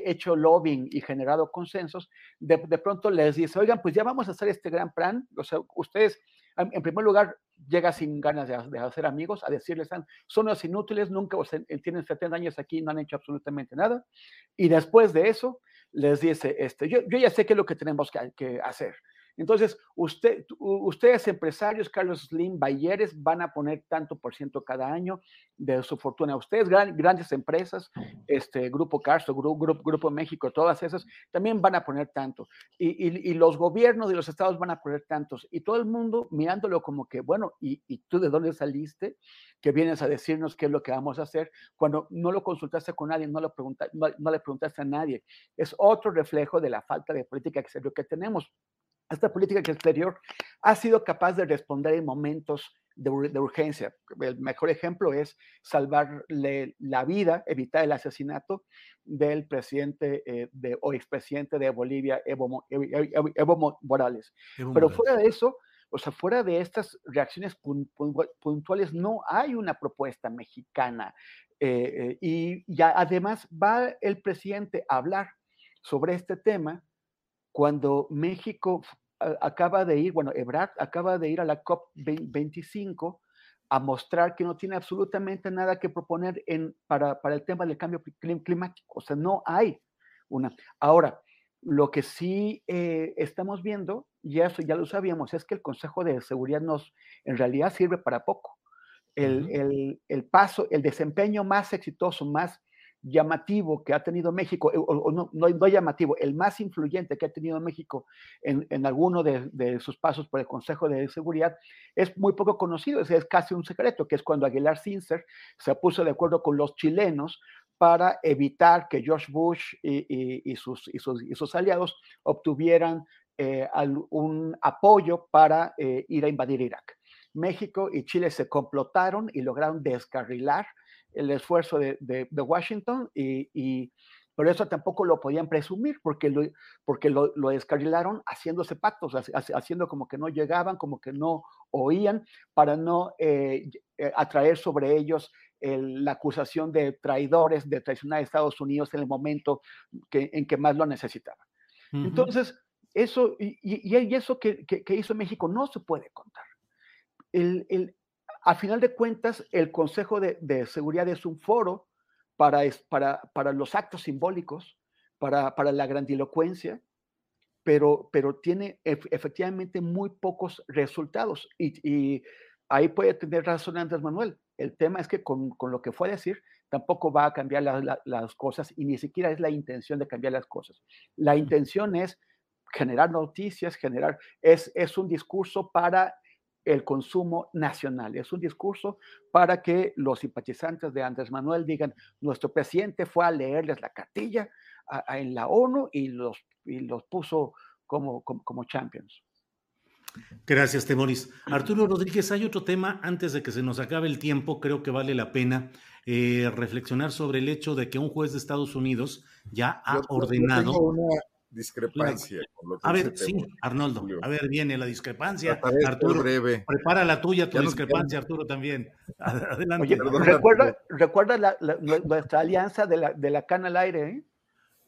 hecho lobbying y generado consensos, de, de, pronto les dice, oigan, pues ya vamos a hacer este gran plan. O sea, ustedes, en primer lugar, llega sin ganas de, de hacer amigos, a decirles, son los inútiles, nunca, tienen 70 años aquí no han hecho absolutamente nada. Y después de eso, les dice, este, yo, yo ya sé qué es lo que tenemos que, que hacer. Entonces, usted, ustedes empresarios, Carlos Slim, Bayeres, van a poner tanto por ciento cada año de su fortuna. Ustedes, gran, grandes empresas, este Grupo Carso, Grupo, Grupo, Grupo, México, todas esas, también van a poner tanto. Y, los gobiernos y los estados van a poner tantos. Y todo el mundo mirándolo como que, bueno, ¿y, y tú de dónde saliste? Que vienes a decirnos qué es lo que vamos a hacer cuando no lo consultaste con nadie, no, lo pregunta, no, no le preguntaste a nadie. Es otro reflejo de la falta de política exterior que tenemos esta política exterior ha sido capaz de responder en momentos de, de, urgencia. El mejor ejemplo es salvarle la vida, evitar el asesinato del presidente eh, de, o expresidente de Bolivia, Evo, Evo, Evo Morales. Evo Pero Morales. fuera de eso, o sea, fuera de estas reacciones puntuales, no hay una propuesta mexicana. Eh, eh, y ya además va el presidente a hablar sobre este tema cuando México acaba de ir, bueno, Ebrard acaba de ir a la COP25 a mostrar que no tiene absolutamente nada que proponer en, para, para el tema del cambio climático. O sea, no hay una. Ahora, lo que sí eh, estamos viendo, y eso ya lo sabíamos, es que el Consejo de Seguridad nos, en realidad sirve para poco. El, el, el paso, el desempeño más exitoso, más llamativo que ha tenido México, eh, no, no, llamativo, el más influyente que ha tenido México en, en alguno de, sus pasos por el Consejo de Seguridad, es muy poco conocido, es, casi un secreto, que es cuando Aguilar Sincer se puso de acuerdo con los chilenos para evitar que George Bush y, sus, y sus, aliados obtuvieran eh, un apoyo para eh, ir a invadir Irak. México y Chile se complotaron y lograron descarrilar el esfuerzo de, de, de Washington y, y, por eso tampoco lo podían presumir porque lo, porque lo, lo descarrilaron haciéndose pactos, haciendo como que no llegaban, como que no oían, para no eh, eh, atraer sobre ellos el, la acusación de traidores, de traicionar a Estados Unidos en el momento que, en que más lo necesitaban. Uh -huh. Entonces, eso, y, y, y eso que, que, que, hizo México no se puede contar. El, el, a final de cuentas, el Consejo de, de Seguridad es un foro para, para, para los actos simbólicos, para, para la grandilocuencia, pero, pero tiene efectivamente muy pocos resultados. Y, y, ahí puede tener razón Andrés Manuel. El tema es que con, con lo que fue a decir, tampoco va a cambiar la, la, las cosas y ni siquiera es la intención de cambiar las cosas. La intención es generar noticias, generar, es, es un discurso para el consumo nacional. Es un discurso para que los simpatizantes de Andrés Manuel digan, nuestro presidente fue a leerles la cartilla a, a, en la ONU y los, y los puso como, como, como champions. Gracias, Temoris. Arturo Rodríguez, hay otro tema, antes de que se nos acabe el tiempo, creo que vale la pena eh, reflexionar sobre el hecho de que un juez de Estados Unidos ya ha yo, ordenado... Yo una discrepancia. Con lo que a ver, sí, Arnoldo, a ver, viene la discrepancia. Arturo, breve. prepara la tuya, tu ya discrepancia, Arturo, también. Adelante. Oye, recuerda, recuerda la, la, nuestra alianza de la, de la cana al aire, ¿eh?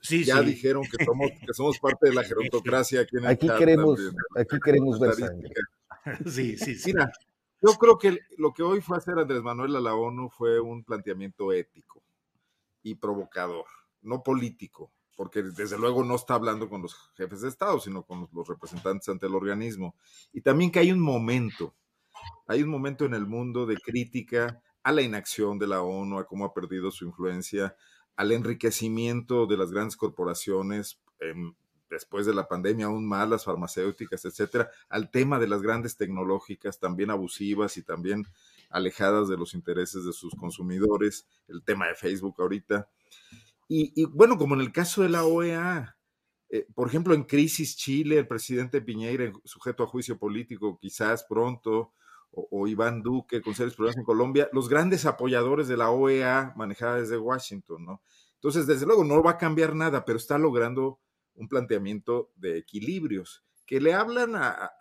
Sí, ya sí. dijeron que somos, que somos parte de la gerontocracia aquí en el Aquí queremos, aquí queremos ver sangre. Sí, sí, sí. Mira, yo creo que lo que hoy fue hacer Andrés Manuel a la ONU fue un planteamiento ético y provocador, no político, porque desde luego no está hablando con los jefes de Estado, sino con los representantes ante el organismo. Y también que hay un momento, hay un momento en el mundo de crítica a la inacción de la ONU, a cómo ha perdido su influencia, al enriquecimiento de las grandes corporaciones, eh, después de la pandemia aún más, las farmacéuticas, etcétera, al tema de las grandes tecnológicas también abusivas y también alejadas de los intereses de sus consumidores, el tema de Facebook ahorita. Y, y bueno, como en el caso de la OEA, eh, por ejemplo, en crisis Chile, el presidente Piñeira, sujeto a juicio político, quizás pronto, o, Iván Duque con serios problemas en Colombia, los grandes apoyadores de la OEA manejada desde Washington, ¿no? Entonces, desde luego, no va a cambiar nada, pero está logrando un planteamiento de equilibrios que le hablan a,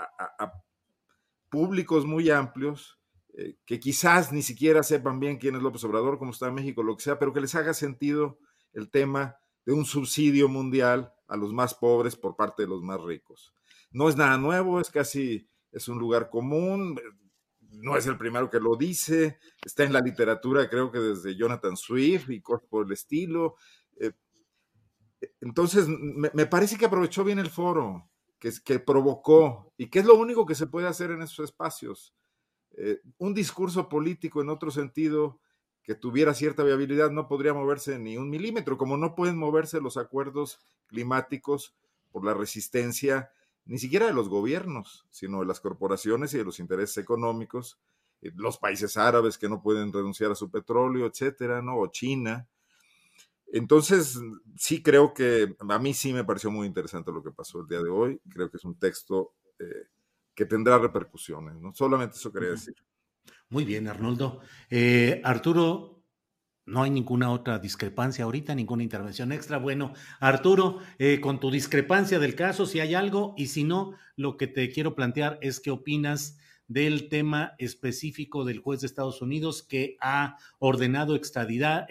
públicos muy amplios, eh, que quizás ni siquiera sepan bien quién es López Obrador, cómo está México, lo que sea, pero que les haga sentido el tema de un subsidio mundial a los más pobres por parte de los más ricos. No es nada nuevo, es casi, es un lugar común, no es el primero que lo dice, está en la literatura creo que desde Jonathan Swift y cosas por el estilo. Eh, entonces, me, parece que aprovechó bien el foro, que, que, provocó, y que es lo único que se puede hacer en esos espacios. Eh, un discurso político en otro sentido que tuviera cierta viabilidad no podría moverse ni un milímetro, como no pueden moverse los acuerdos climáticos por la resistencia ni siquiera de los gobiernos, sino de las corporaciones y de los intereses económicos, eh, los países árabes que no pueden renunciar a su petróleo, etcétera, ¿no? O China. Entonces, sí creo que a mí sí me pareció muy interesante lo que pasó el día de hoy. Creo que es un texto eh, que tendrá repercusiones, ¿no? Solamente eso quería decir. Muy bien, Arnoldo. Eh, Arturo, no hay ninguna otra discrepancia ahorita, ninguna intervención extra. Bueno, Arturo, eh, con tu discrepancia del caso, si hay algo, y si no, lo que te quiero plantear es qué opinas del tema específico del juez de Estados Unidos que ha ordenado extraditar,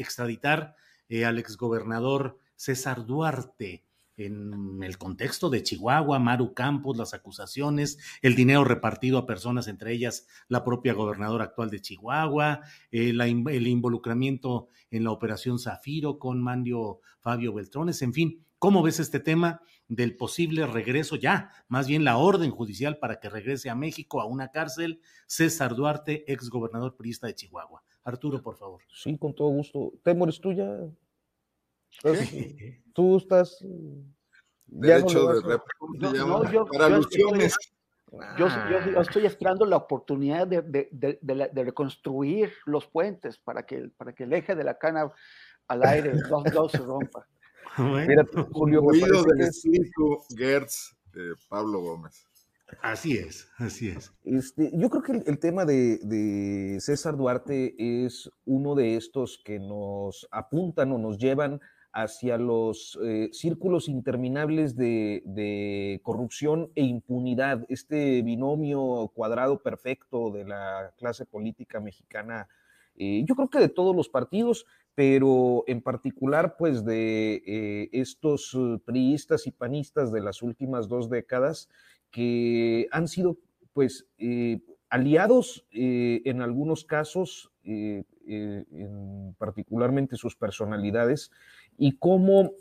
eh, al exgobernador César Duarte. En el contexto de Chihuahua, Maru Campos, las acusaciones, el dinero repartido a personas, entre ellas la propia gobernadora actual de Chihuahua, eh, el involucramiento en la operación Zafiro con Mandio Fabio Beltrones, en fin, ¿cómo ves este tema del posible regreso ya, más bien la orden judicial para que regrese a México a una cárcel, César Duarte, ex gobernador priista de Chihuahua? Arturo, por favor. Sí, con todo gusto. Temores, tú ya Tú estás. Derecho de yo, para alusiones. Yo, estoy esperando la oportunidad de, de, reconstruir los puentes para que, para que el eje de la cana al aire no, se rompa. Mira, Julio, Oído del espíritu Gertz Pablo Gómez. Así es, así es. Este, yo creo que el, tema de, de, César Duarte es uno de estos que nos apuntan o nos llevan hacia los eh, círculos interminables de, corrupción e impunidad, este binomio cuadrado perfecto de la clase política mexicana, eh, yo creo que de todos los partidos, pero en particular pues de eh, estos priistas y panistas de las últimas dos décadas que han sido pues aliados en algunos casos, en particularmente sus personalidades, y cómo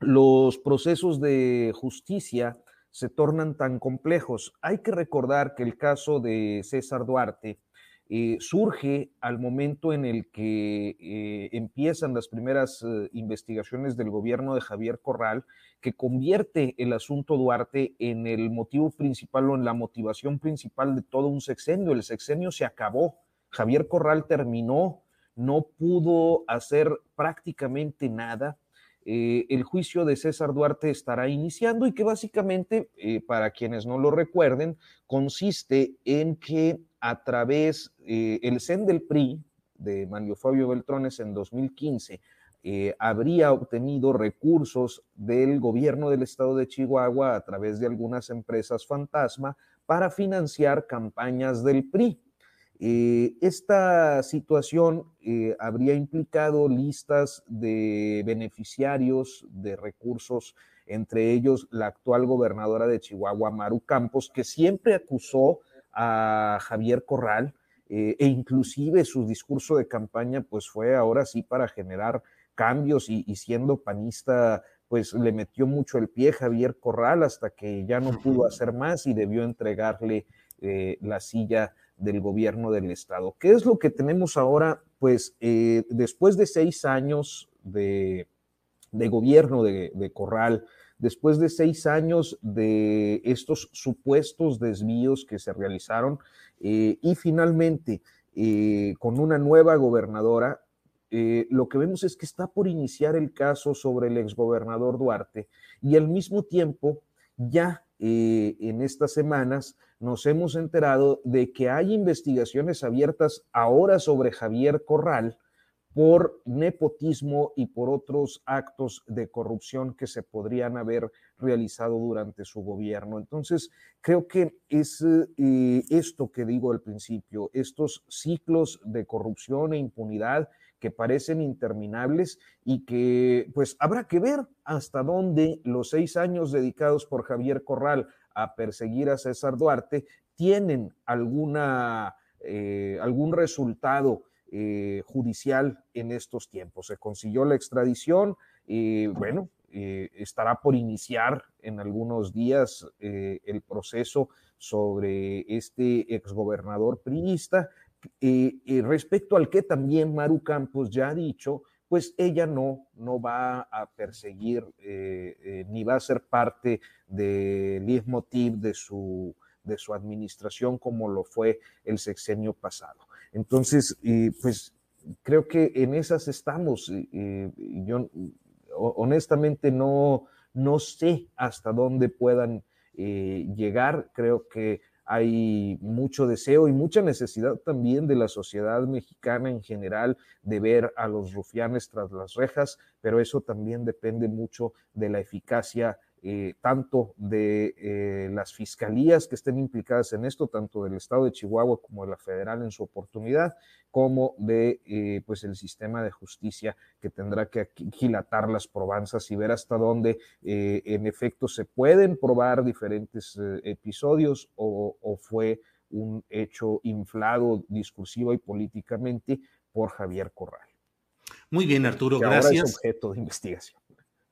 los procesos de justicia se tornan tan complejos. Hay que recordar que el caso de César Duarte eh, surge al momento en el que eh, empiezan las primeras eh, investigaciones del gobierno de Javier Corral, que convierte el asunto Duarte en el motivo principal o en la motivación principal de todo un sexenio. El sexenio se acabó, Javier Corral terminó no pudo hacer prácticamente nada. Eh, el juicio de César Duarte estará iniciando y que básicamente, eh, para quienes no lo recuerden, consiste en que a través eh, el CEN del PRI de Mario Fabio Beltrones en 2015 habría obtenido recursos del gobierno del estado de Chihuahua a través de algunas empresas fantasma para financiar campañas del PRI. Eh, esta situación eh, habría implicado listas de beneficiarios de recursos, entre ellos la actual gobernadora de Chihuahua, Maru Campos, que siempre acusó a Javier Corral eh, e inclusive su discurso de campaña pues fue ahora sí para generar cambios y, y siendo panista pues le metió mucho el pie Javier Corral hasta que ya no pudo hacer más y debió entregarle la silla del gobierno del Estado. ¿Qué es lo que tenemos ahora? Pues eh, después de seis años de, gobierno de, Corral, después de seis años de estos supuestos desvíos que se realizaron eh, y finalmente eh, con una nueva gobernadora, lo que vemos es que está por iniciar el caso sobre el exgobernador Duarte y al mismo tiempo ya en estas semanas nos hemos enterado de que hay investigaciones abiertas ahora sobre Javier Corral por nepotismo y por otros actos de corrupción que se podrían haber realizado durante su gobierno. Entonces, creo que es eh, esto que digo al principio, estos ciclos de corrupción e impunidad que parecen interminables y que pues habrá que ver hasta dónde los seis años dedicados por Javier Corral a perseguir a César Duarte tienen alguna, eh, algún resultado eh, judicial en estos tiempos. Se consiguió la extradición y bueno, eh, estará por iniciar en algunos días el proceso sobre este exgobernador priista. respecto al que también Maru Campos ya ha dicho, pues ella no, no va a perseguir eh, eh, ni va a ser parte del leitmotiv de su, de su administración como lo fue el sexenio pasado. Entonces, pues creo que en esas estamos. yo honestamente no, no sé hasta dónde puedan eh, llegar. Creo que hay mucho deseo y mucha necesidad también de la sociedad mexicana en general de ver a los rufianes tras las rejas, pero eso también depende mucho de la eficacia eh, tanto de eh, las fiscalías que estén implicadas en esto, tanto del estado de Chihuahua como de la federal en su oportunidad, como de eh, pues el sistema de justicia que tendrá que aquilatar las probanzas y ver hasta dónde en efecto se pueden probar diferentes episodios o, o fue un hecho inflado discursivo y políticamente por Javier Corral. Muy bien, Arturo, que gracias. Ahora es objeto de investigación.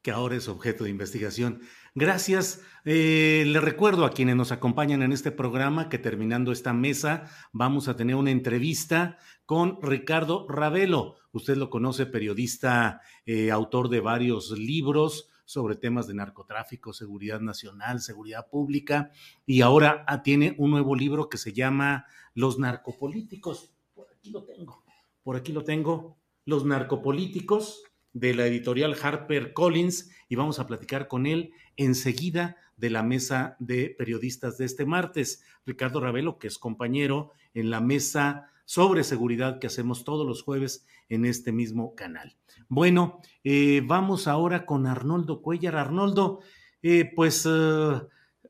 Que ahora es objeto de investigación. Gracias. Eh, le recuerdo a quienes nos acompañan en este programa que terminando esta mesa vamos a tener una entrevista con Ricardo Ravelo. Usted lo conoce, periodista, eh, autor de varios libros sobre temas de narcotráfico, seguridad nacional, seguridad pública, y ahora ah, tiene un nuevo libro que se llama Los narcopolíticos. Por aquí lo tengo, por aquí lo tengo, Los narcopolíticos de la editorial Harper Collins, y vamos a platicar con él enseguida de la mesa de periodistas de este martes. Ricardo Ravelo, que es compañero en la mesa sobre seguridad que hacemos todos los jueves en este mismo canal. Bueno, eh, vamos ahora con Arnoldo Cuellar. Arnoldo, eh, pues eh,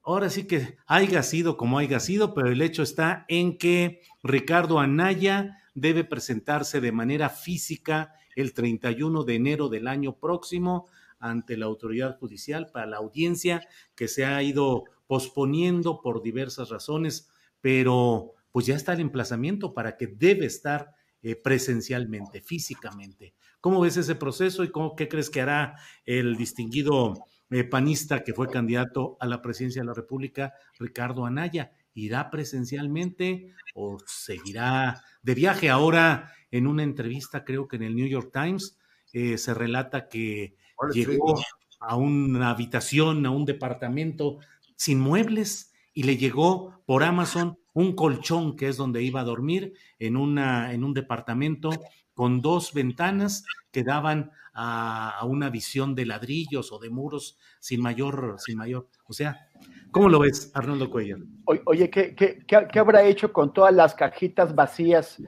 ahora sí que haya sido como haya sido, pero el hecho está en que Ricardo Anaya debe presentarse de manera física el 31 de enero del año próximo ante la autoridad judicial para la audiencia que se ha ido posponiendo por diversas razones, pero pues ya está el emplazamiento para que debe estar eh, presencialmente, físicamente. ¿Cómo ves ese proceso y cómo, qué crees que hará el distinguido eh, panista que fue candidato a la presidencia de la República, Ricardo Anaya? ¿Irá presencialmente o seguirá de viaje? Ahora, en una entrevista, creo que en el New York Times, eh, se relata que llegó a una habitación, a un departamento sin muebles y le llegó por Amazon un colchón que es donde iba a dormir en, una, en un departamento con dos ventanas que daban a, una visión de ladrillos o de muros sin mayor, sin mayor. O sea, ¿cómo lo ves, Arnoldo Cuellar? Oye, ¿qué, qué, qué, habrá hecho con todas las cajitas vacías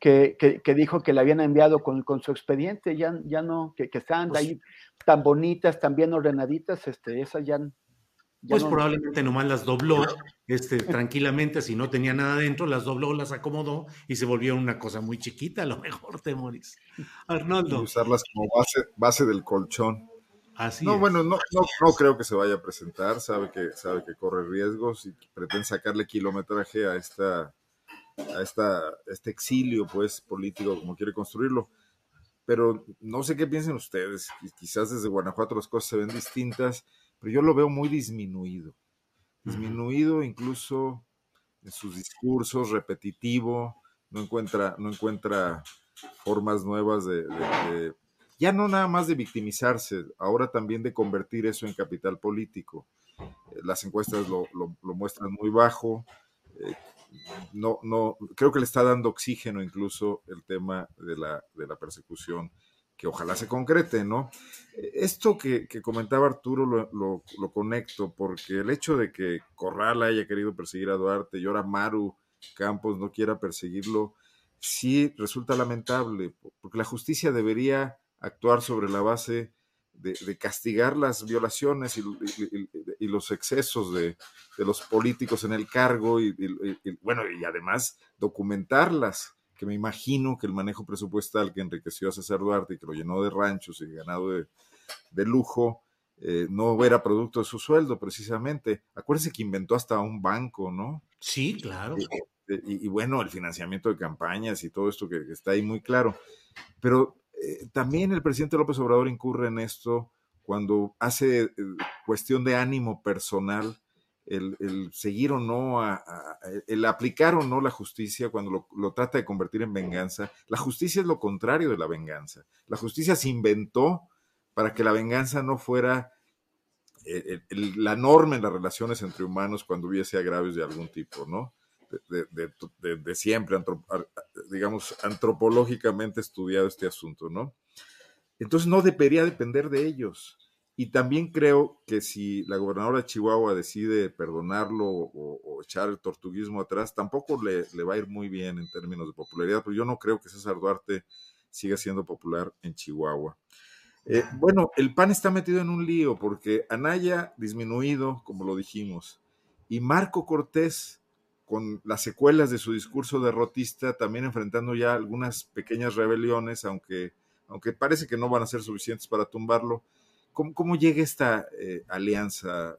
que, que, dijo que le habían enviado con, con su expediente? Ya, ya no, que, que estaban pues ahí tan bonitas, tan bien ordenaditas, este, esas ya, pues probablemente nomás las dobló este, tranquilamente, si no tenía nada dentro, las dobló, las acomodó y se volvió una cosa muy chiquita, a lo mejor, Temoris. Arnoldo. Y usarlas como base, base del colchón. Así no, bueno, no, no, no, creo que se vaya a presentar, sabe que, sabe que corre riesgos y pretende sacarle kilometraje a esta, a esta, este exilio, pues, político, como quiere construirlo. Pero no sé qué piensen ustedes, quizás desde Guanajuato las cosas se ven distintas pero yo lo veo muy disminuido, disminuido incluso en sus discursos, repetitivo, no encuentra, no encuentra formas nuevas de, ya no nada más de victimizarse, ahora también de convertir eso en capital político. Eh, las encuestas lo, muestran muy bajo. Eh, no, no, creo que le está dando oxígeno incluso el tema de la, de la persecución que ojalá se concrete, ¿no? Esto que, comentaba Arturo lo, conecto, porque el hecho de que Corral haya querido perseguir a Duarte y ahora Maru Campos no quiera perseguirlo, sí resulta lamentable, porque la justicia debería actuar sobre la base de, castigar las violaciones y, los excesos de, los políticos en el cargo y, bueno, y además documentarlas que me imagino que el manejo presupuestal que enriqueció a César Duarte y que lo llenó de ranchos y ganado de, lujo, eh, no era producto de su sueldo precisamente. Acuérdense que inventó hasta un banco, ¿no? Sí, claro. Y, bueno, el financiamiento de campañas y todo esto que, está ahí muy claro. Pero eh, también el presidente López Obrador incurre en esto cuando hace eh, cuestión de ánimo personal el, seguir o no, el aplicar o no la justicia cuando lo, trata de convertir en venganza. La justicia es lo contrario de la venganza. La justicia se inventó para que la venganza no fuera eh, la norma en las relaciones entre humanos cuando hubiese agravios de algún tipo, ¿no? De, siempre, digamos, antropológicamente estudiado este asunto, ¿no? Entonces no debería depender de ellos. Y también creo que si la gobernadora de Chihuahua decide perdonarlo o, echar el tortuguismo atrás, tampoco le, va a ir muy bien en términos de popularidad, pero yo no creo que César Duarte siga siendo popular en Chihuahua. Eh, bueno, el PAN está metido en un lío porque Anaya disminuido, como lo dijimos, y Marco Cortés con las secuelas de su discurso derrotista, también enfrentando ya algunas pequeñas rebeliones, aunque, aunque parece que no van a ser suficientes para tumbarlo. ¿Cómo, llega esta eh, alianza,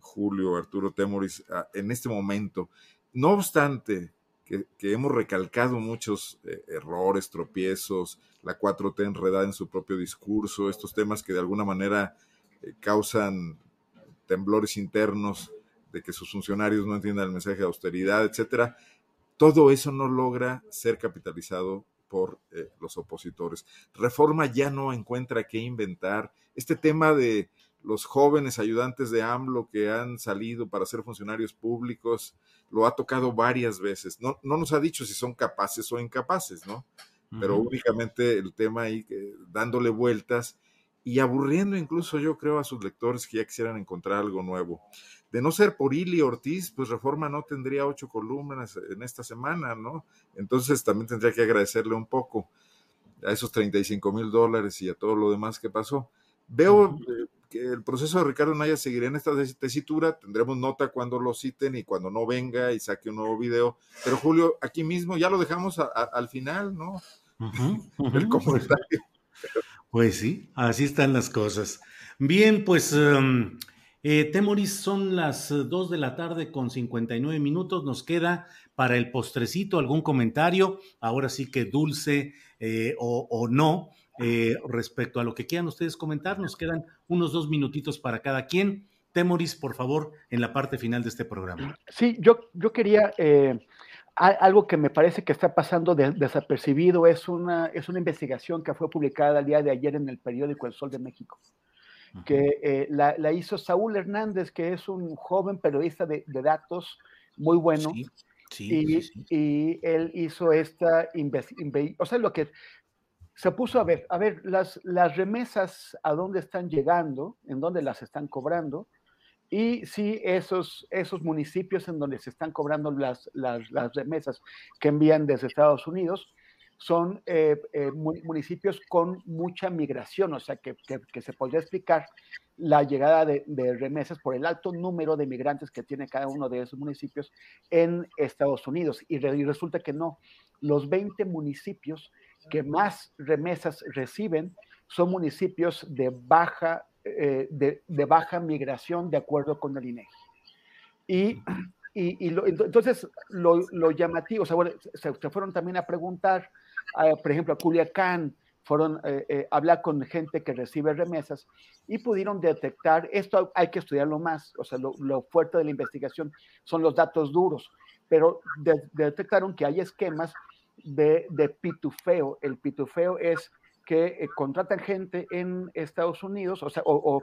Julio, Arturo Temoris, en este momento? No obstante, que, hemos recalcado muchos eh, errores, tropiezos, la 4T enredada en su propio discurso, estos temas que de alguna manera eh, causan temblores internos de que sus funcionarios no entiendan el mensaje de austeridad, etcétera. Todo eso no logra ser capitalizado por los opositores. Reforma ya no encuentra qué inventar. Este tema de los jóvenes ayudantes de AMLO que han salido para ser funcionarios públicos, lo ha tocado varias veces. No, no nos ha dicho si son capaces o incapaces, ¿no? Pero únicamente el tema ahí dándole vueltas y aburriendo incluso yo creo a sus lectores que ya quisieran encontrar algo nuevo. De no ser por Ili Ortiz, pues Reforma no tendría ocho columnas en esta semana, ¿no? Entonces también tendría que agradecerle un poco a esos 35 mil dólares y a todo lo demás que pasó. Veo el proceso de Ricardo Naya seguirá en esta tesitura, tendremos nota cuando lo citen y cuando no venga y saque un nuevo video, pero Julio, aquí mismo ya lo dejamos al final, ¿no? el comentario. Pues sí, así están las cosas. Bien, pues em, eh, Temoris, son las 2 de la tarde con 59 minutos, nos queda para el postrecito algún comentario, ahora sí que dulce eh, o, o no eh, respecto a lo que quieran ustedes comentar. Nos quedan unos dos minutitos para cada quien. Temoris, por favor, en la parte final de este programa. Sí, yo, yo quería, eh, algo que me parece que está pasando desapercibido es una, es una investigación que fue publicada el día de ayer en el periódico El Sol de México, que eh, la, hizo Saúl Hernández, que es un joven periodista de, datos muy bueno. y, y, él hizo esta investigación, o sea, lo que se puso a ver, a ver, las, las remesas a dónde están llegando, en dónde las están cobrando, y si esos, esos municipios en donde se están cobrando las, las, remesas que envían desde Estados Unidos son eh, eh, municipios con mucha migración, o sea, que, que, se podría explicar la llegada de, de, remesas por el alto número de migrantes que tiene cada uno de esos municipios en Estados Unidos. Y, y resulta que no, los 20 municipios que más remesas reciben son municipios de baja, eh, de, baja migración de acuerdo con el INEGI. Y, y, entonces lo, llamativo, o sea, se, fueron también a preguntar, por ejemplo, a Culiacán, fueron eh, eh, a hablar con gente que recibe remesas y pudieron detectar, esto hay que estudiarlo más, o sea, lo, fuerte de la investigación son los datos duros, pero detectaron que hay esquemas de, pitufeo. El pitufeo es que eh, contratan gente en Estados Unidos, o sea, o,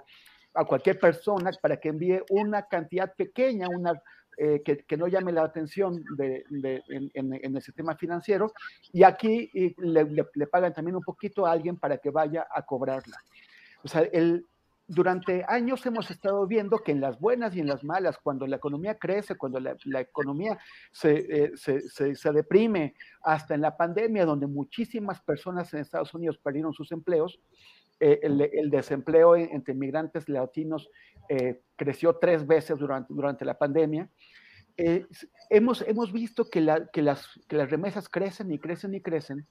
a cualquier persona para que envíe una cantidad pequeña, una eh, que, no llame la atención de, en, el sistema financiero, y aquí le, le, pagan también un poquito a alguien para que vaya a cobrarla. O sea, el, durante años hemos estado viendo que en las buenas y en las malas, cuando la economía crece, cuando la, economía eh, se, deprime, hasta en la pandemia, donde muchísimas personas en Estados Unidos perdieron sus empleos, eh, el, desempleo entre inmigrantes latinos eh, creció tres veces durante, durante la pandemia. hemos, hemos visto que, que, las, que las remesas crecen y crecen y crecen,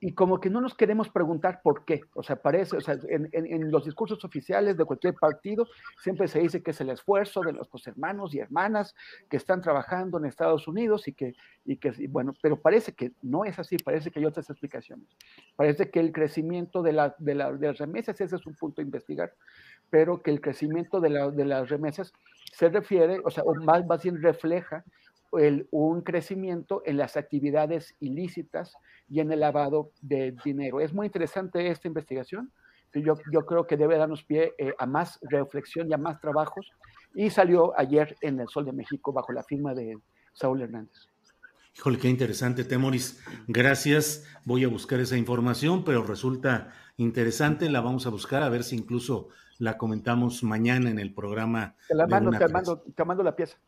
y como que no nos queremos preguntar por qué. O sea, parece, o sea, en, los discursos oficiales de cualquier partido siempre se dice que es el esfuerzo de los hermanos y hermanas que están trabajando en Estados Unidos y que, y que, bueno, pero parece que no es así, parece que hay otras explicaciones. Parece que el crecimiento de, la, de, la, de las remesas, ese es un punto a investigar, pero que el crecimiento de, la, de las remesas se refiere, o sea, más bien refleja un crecimiento en las actividades ilícitas y en el lavado de dinero. Es muy interesante esta investigación. Yo, yo creo que debe darnos pie eh, a más reflexión y a más trabajos. Y salió ayer en el Sol de México bajo la firma de Saúl Hernández. Híjole, qué interesante, Temoris. Gracias. Voy a buscar esa información, pero resulta interesante. La vamos a buscar a ver si incluso la comentamos mañana en el programa. Te la mando, te, mando, te mando la pieza.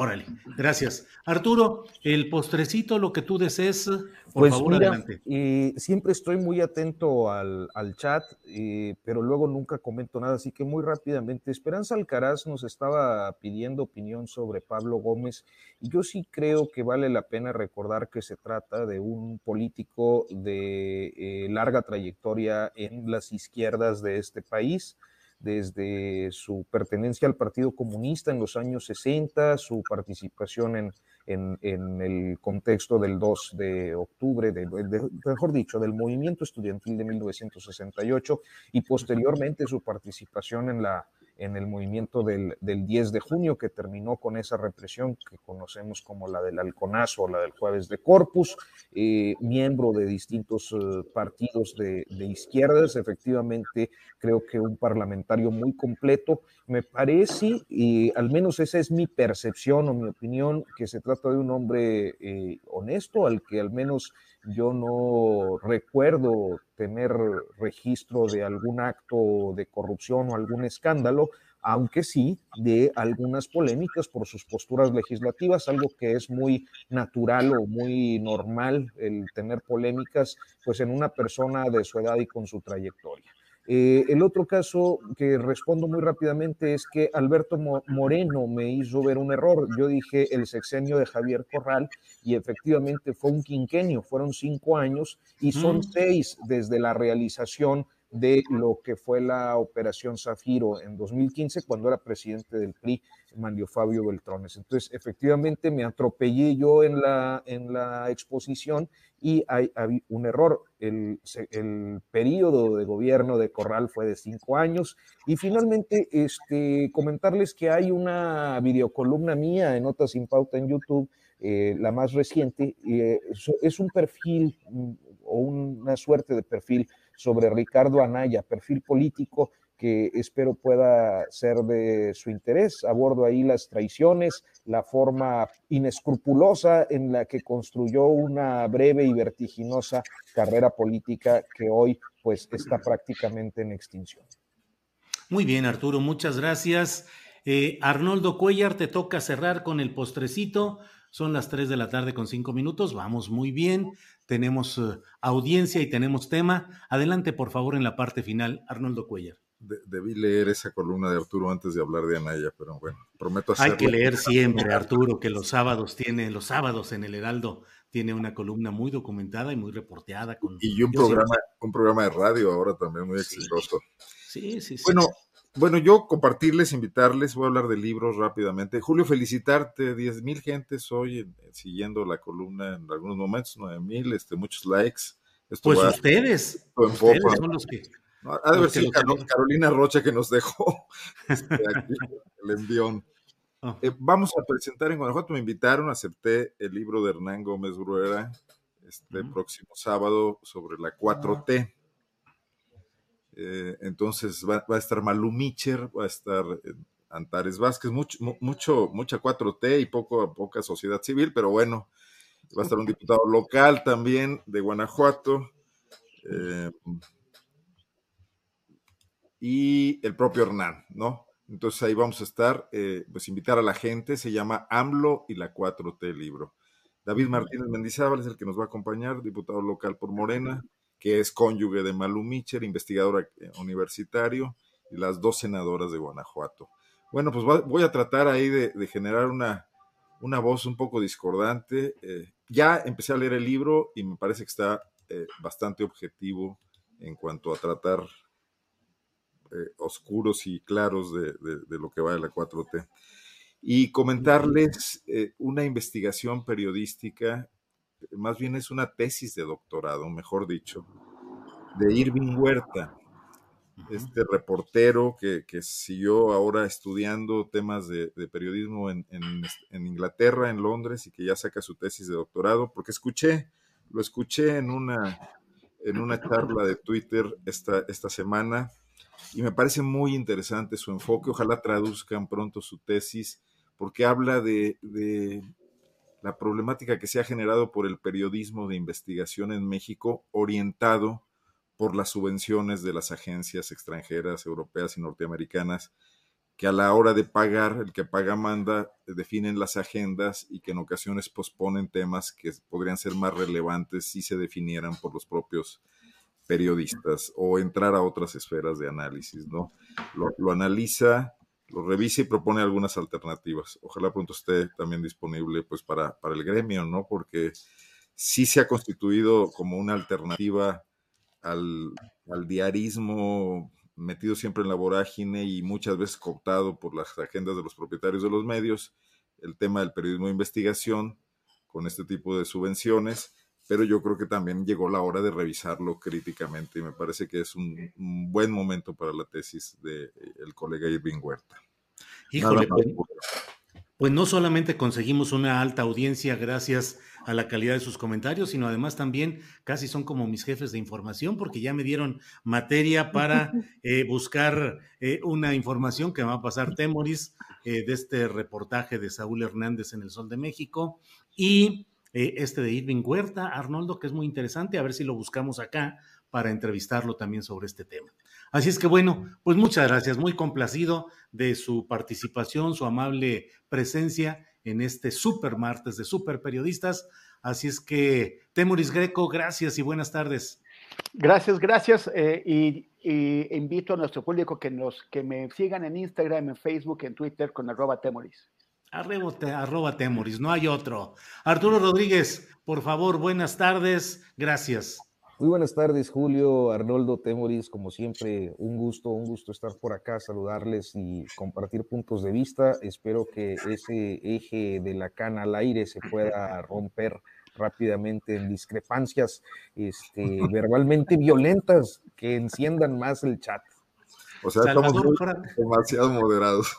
Órale, gracias. Arturo, el postrecito, lo que tú desees, por Pues favor, mira, adelante. eh, siempre estoy muy atento al, al chat, eh, pero luego nunca comento nada, así que muy rápidamente, Esperanza Alcaraz nos estaba pidiendo opinión sobre Pablo Gómez, y yo sí creo que vale la pena recordar que se trata de un político de eh, larga trayectoria en las izquierdas de este país desde su pertenencia al Partido Comunista en los años 60, su participación en, en, en el contexto del 2 de octubre, de, de, mejor dicho, del movimiento estudiantil de 1968 y posteriormente su participación en la en el movimiento del, del, 10 de junio que terminó con esa represión que conocemos como la del halconazo o la del jueves de Corpus, eh, miembro de distintos eh, partidos de, izquierdas, efectivamente creo que un parlamentario muy completo. Me parece, y al menos esa es mi percepción o mi opinión, que se trata de un hombre eh, honesto, al que al menos yo no recuerdo tener registro de algún acto de corrupción o algún escándalo, aunque sí de algunas polémicas por sus posturas legislativas, algo que es muy natural o muy normal el tener polémicas pues en una persona de su edad y con su trayectoria. Eh, el otro caso que respondo muy rápidamente es que Alberto Moreno me hizo ver un error. Yo dije el sexenio de Javier Corral y efectivamente fue un quinquenio, fueron cinco años y son mm. seis desde la realización de lo que fue la operación Zafiro en 2015 cuando era presidente del PRI, Manlio Fabio Beltrones. Entonces, efectivamente me atropellé yo en la, en la exposición y hay, un error. El, el, periodo de gobierno de Corral fue de cinco años. Y finalmente, este, comentarles que hay una videocolumna mía en Notas sin Pauta en YouTube, eh, la más reciente. Eh, es un perfil mm, o una suerte de perfil sobre Ricardo Anaya, perfil político que espero pueda ser de su interés. Abordo ahí las traiciones, la forma inescrupulosa en la que construyó una breve y vertiginosa carrera política que hoy pues está prácticamente en extinción. Muy bien, Arturo, muchas gracias. Eh, Arnoldo Cuellar, te toca cerrar con el postrecito. Son las 3 de la tarde con 5 minutos. Vamos muy bien. Tenemos uh, audiencia y tenemos tema. Adelante, por favor, en la parte final, Arnoldo Cuellar. De, debí leer esa columna de Arturo antes de hablar de Anaya, pero bueno, prometo hacerlo. Hay que leer siempre, Arturo, que los sábados tiene, los sábados en el Heraldo tiene una columna muy documentada y muy reporteada. Con, y un programa, siempre... un programa de radio ahora también muy exitoso. Sí, sí, sí. Bueno, bueno, yo compartirles, invitarles, voy a hablar de libros rápidamente. Julio, felicitarte, 10 mil gentes hoy eh, siguiendo la columna en algunos momentos, 9 mil, este, muchos likes. Esto pues ustedes, ustedes son los que... No, ha de haber sido Carolina Rocha que nos dejó este, aquí, el envión. Oh. Eh, vamos a presentar en Guanajuato, me invitaron, acepté el libro de Hernán Gómez Bruera este uh -huh. próximo sábado sobre la 4T. Eh, entonces va, va, a estar Malú Micher, va a estar eh, Antares Vázquez, mucho, mucho, mucha 4T y poco, poca sociedad civil, pero bueno, va a estar un diputado local también de Guanajuato. Eh, y el propio Hernán, ¿no? Entonces ahí vamos a estar, eh, pues invitar a la gente, se llama AMLO y la 4T el libro. David Martínez Mendizábal es el que nos va a acompañar, diputado local por Morena, que es cónyuge de Malu Micher, investigador universitario, y las dos senadoras de Guanajuato. Bueno, pues voy a tratar ahí de, generar una, una, voz un poco discordante. Eh, ya empecé a leer el libro y me parece que está eh, bastante objetivo en cuanto a tratar eh, oscuros y claros de, de, lo que va de la 4T. Y comentarles eh, una investigación periodística, más bien es una tesis de doctorado, mejor dicho, de Irving Huerta, este reportero que, que, siguió ahora estudiando temas de, de periodismo en, en, en, Inglaterra, en Londres, y que ya saca su tesis de doctorado, porque escuché, lo escuché en una, en una charla de Twitter esta, esta semana, y me parece muy interesante su enfoque. Ojalá traduzcan pronto su tesis, porque habla de, de, la problemática que se ha generado por el periodismo de investigación en México, orientado por las subvenciones de las agencias extranjeras, europeas y norteamericanas, que a la hora de pagar, el que paga manda, definen las agendas y que en ocasiones posponen temas que podrían ser más relevantes si se definieran por los propios periodistas o entrar a otras esferas de análisis, ¿no? Lo, lo analiza, lo revisa y propone algunas alternativas. Ojalá pronto esté también disponible pues para, para el gremio, ¿no? Porque sí se ha constituido como una alternativa al, al diarismo metido siempre en la vorágine y muchas veces cooptado por las agendas de los propietarios de los medios, el tema del periodismo de investigación con este tipo de subvenciones, pero yo creo que también llegó la hora de revisarlo críticamente y me parece que es un, buen momento para la tesis del el colega Irving Huerta. Híjole, pues, pues no solamente conseguimos una alta audiencia gracias a la calidad de sus comentarios, sino además también casi son como mis jefes de información porque ya me dieron materia para eh, buscar eh, una información que me va a pasar Temoris eh, de este reportaje de Saúl Hernández en El Sol de México y este de Irving Huerta, Arnoldo, que es muy interesante, a ver si lo buscamos acá para entrevistarlo también sobre este tema. Así es que bueno, pues muchas gracias, muy complacido de su participación, su amable presencia en este super martes de super periodistas. Así es que, Temuris Greco, gracias y buenas tardes. Gracias, gracias. Eh, y, invito a nuestro público que, nos, que me sigan en Instagram, en Facebook, en Twitter con arroba Temoris. Arroba, Temoris, no hay otro. Arturo Rodríguez, por favor, buenas tardes. Gracias. Muy buenas tardes, Julio, Arnoldo, Temoris, como siempre, un gusto, un gusto estar por acá, saludarles y compartir puntos de vista. Espero que ese eje de la cana al aire se pueda romper rápidamente en discrepancias este, verbalmente violentas que enciendan más el chat. O sea, estamos demasiado moderados.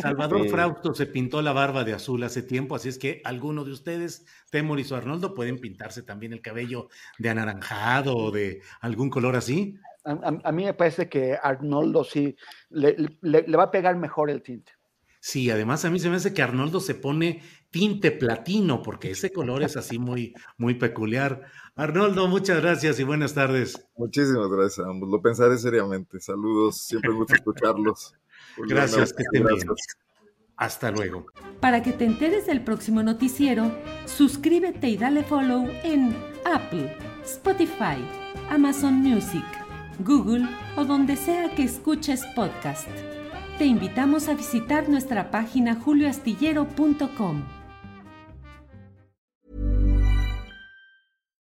Salvador Frausto se pintó la barba de azul hace tiempo, así es que alguno de ustedes, Temoris o Arnoldo, pueden pintarse también el cabello de anaranjado o de algún color así. A, mí me parece que Arnoldo sí le, le va a pegar mejor el tinte. Sí, además a mí se me hace que Arnoldo se pone tinte platino, porque ese color es así muy, muy peculiar. Arnoldo, muchas gracias y buenas tardes. Muchísimas gracias ambos. Lo pensaré seriamente. Saludos, siempre gusto escucharlos. gracias, que estén bien. Hasta luego. Para que te enteres del próximo noticiero, suscríbete y dale follow en Apple, Spotify, Amazon Music, Google o donde sea que escuches podcast. Te invitamos a visitar nuestra página julioastillero.com.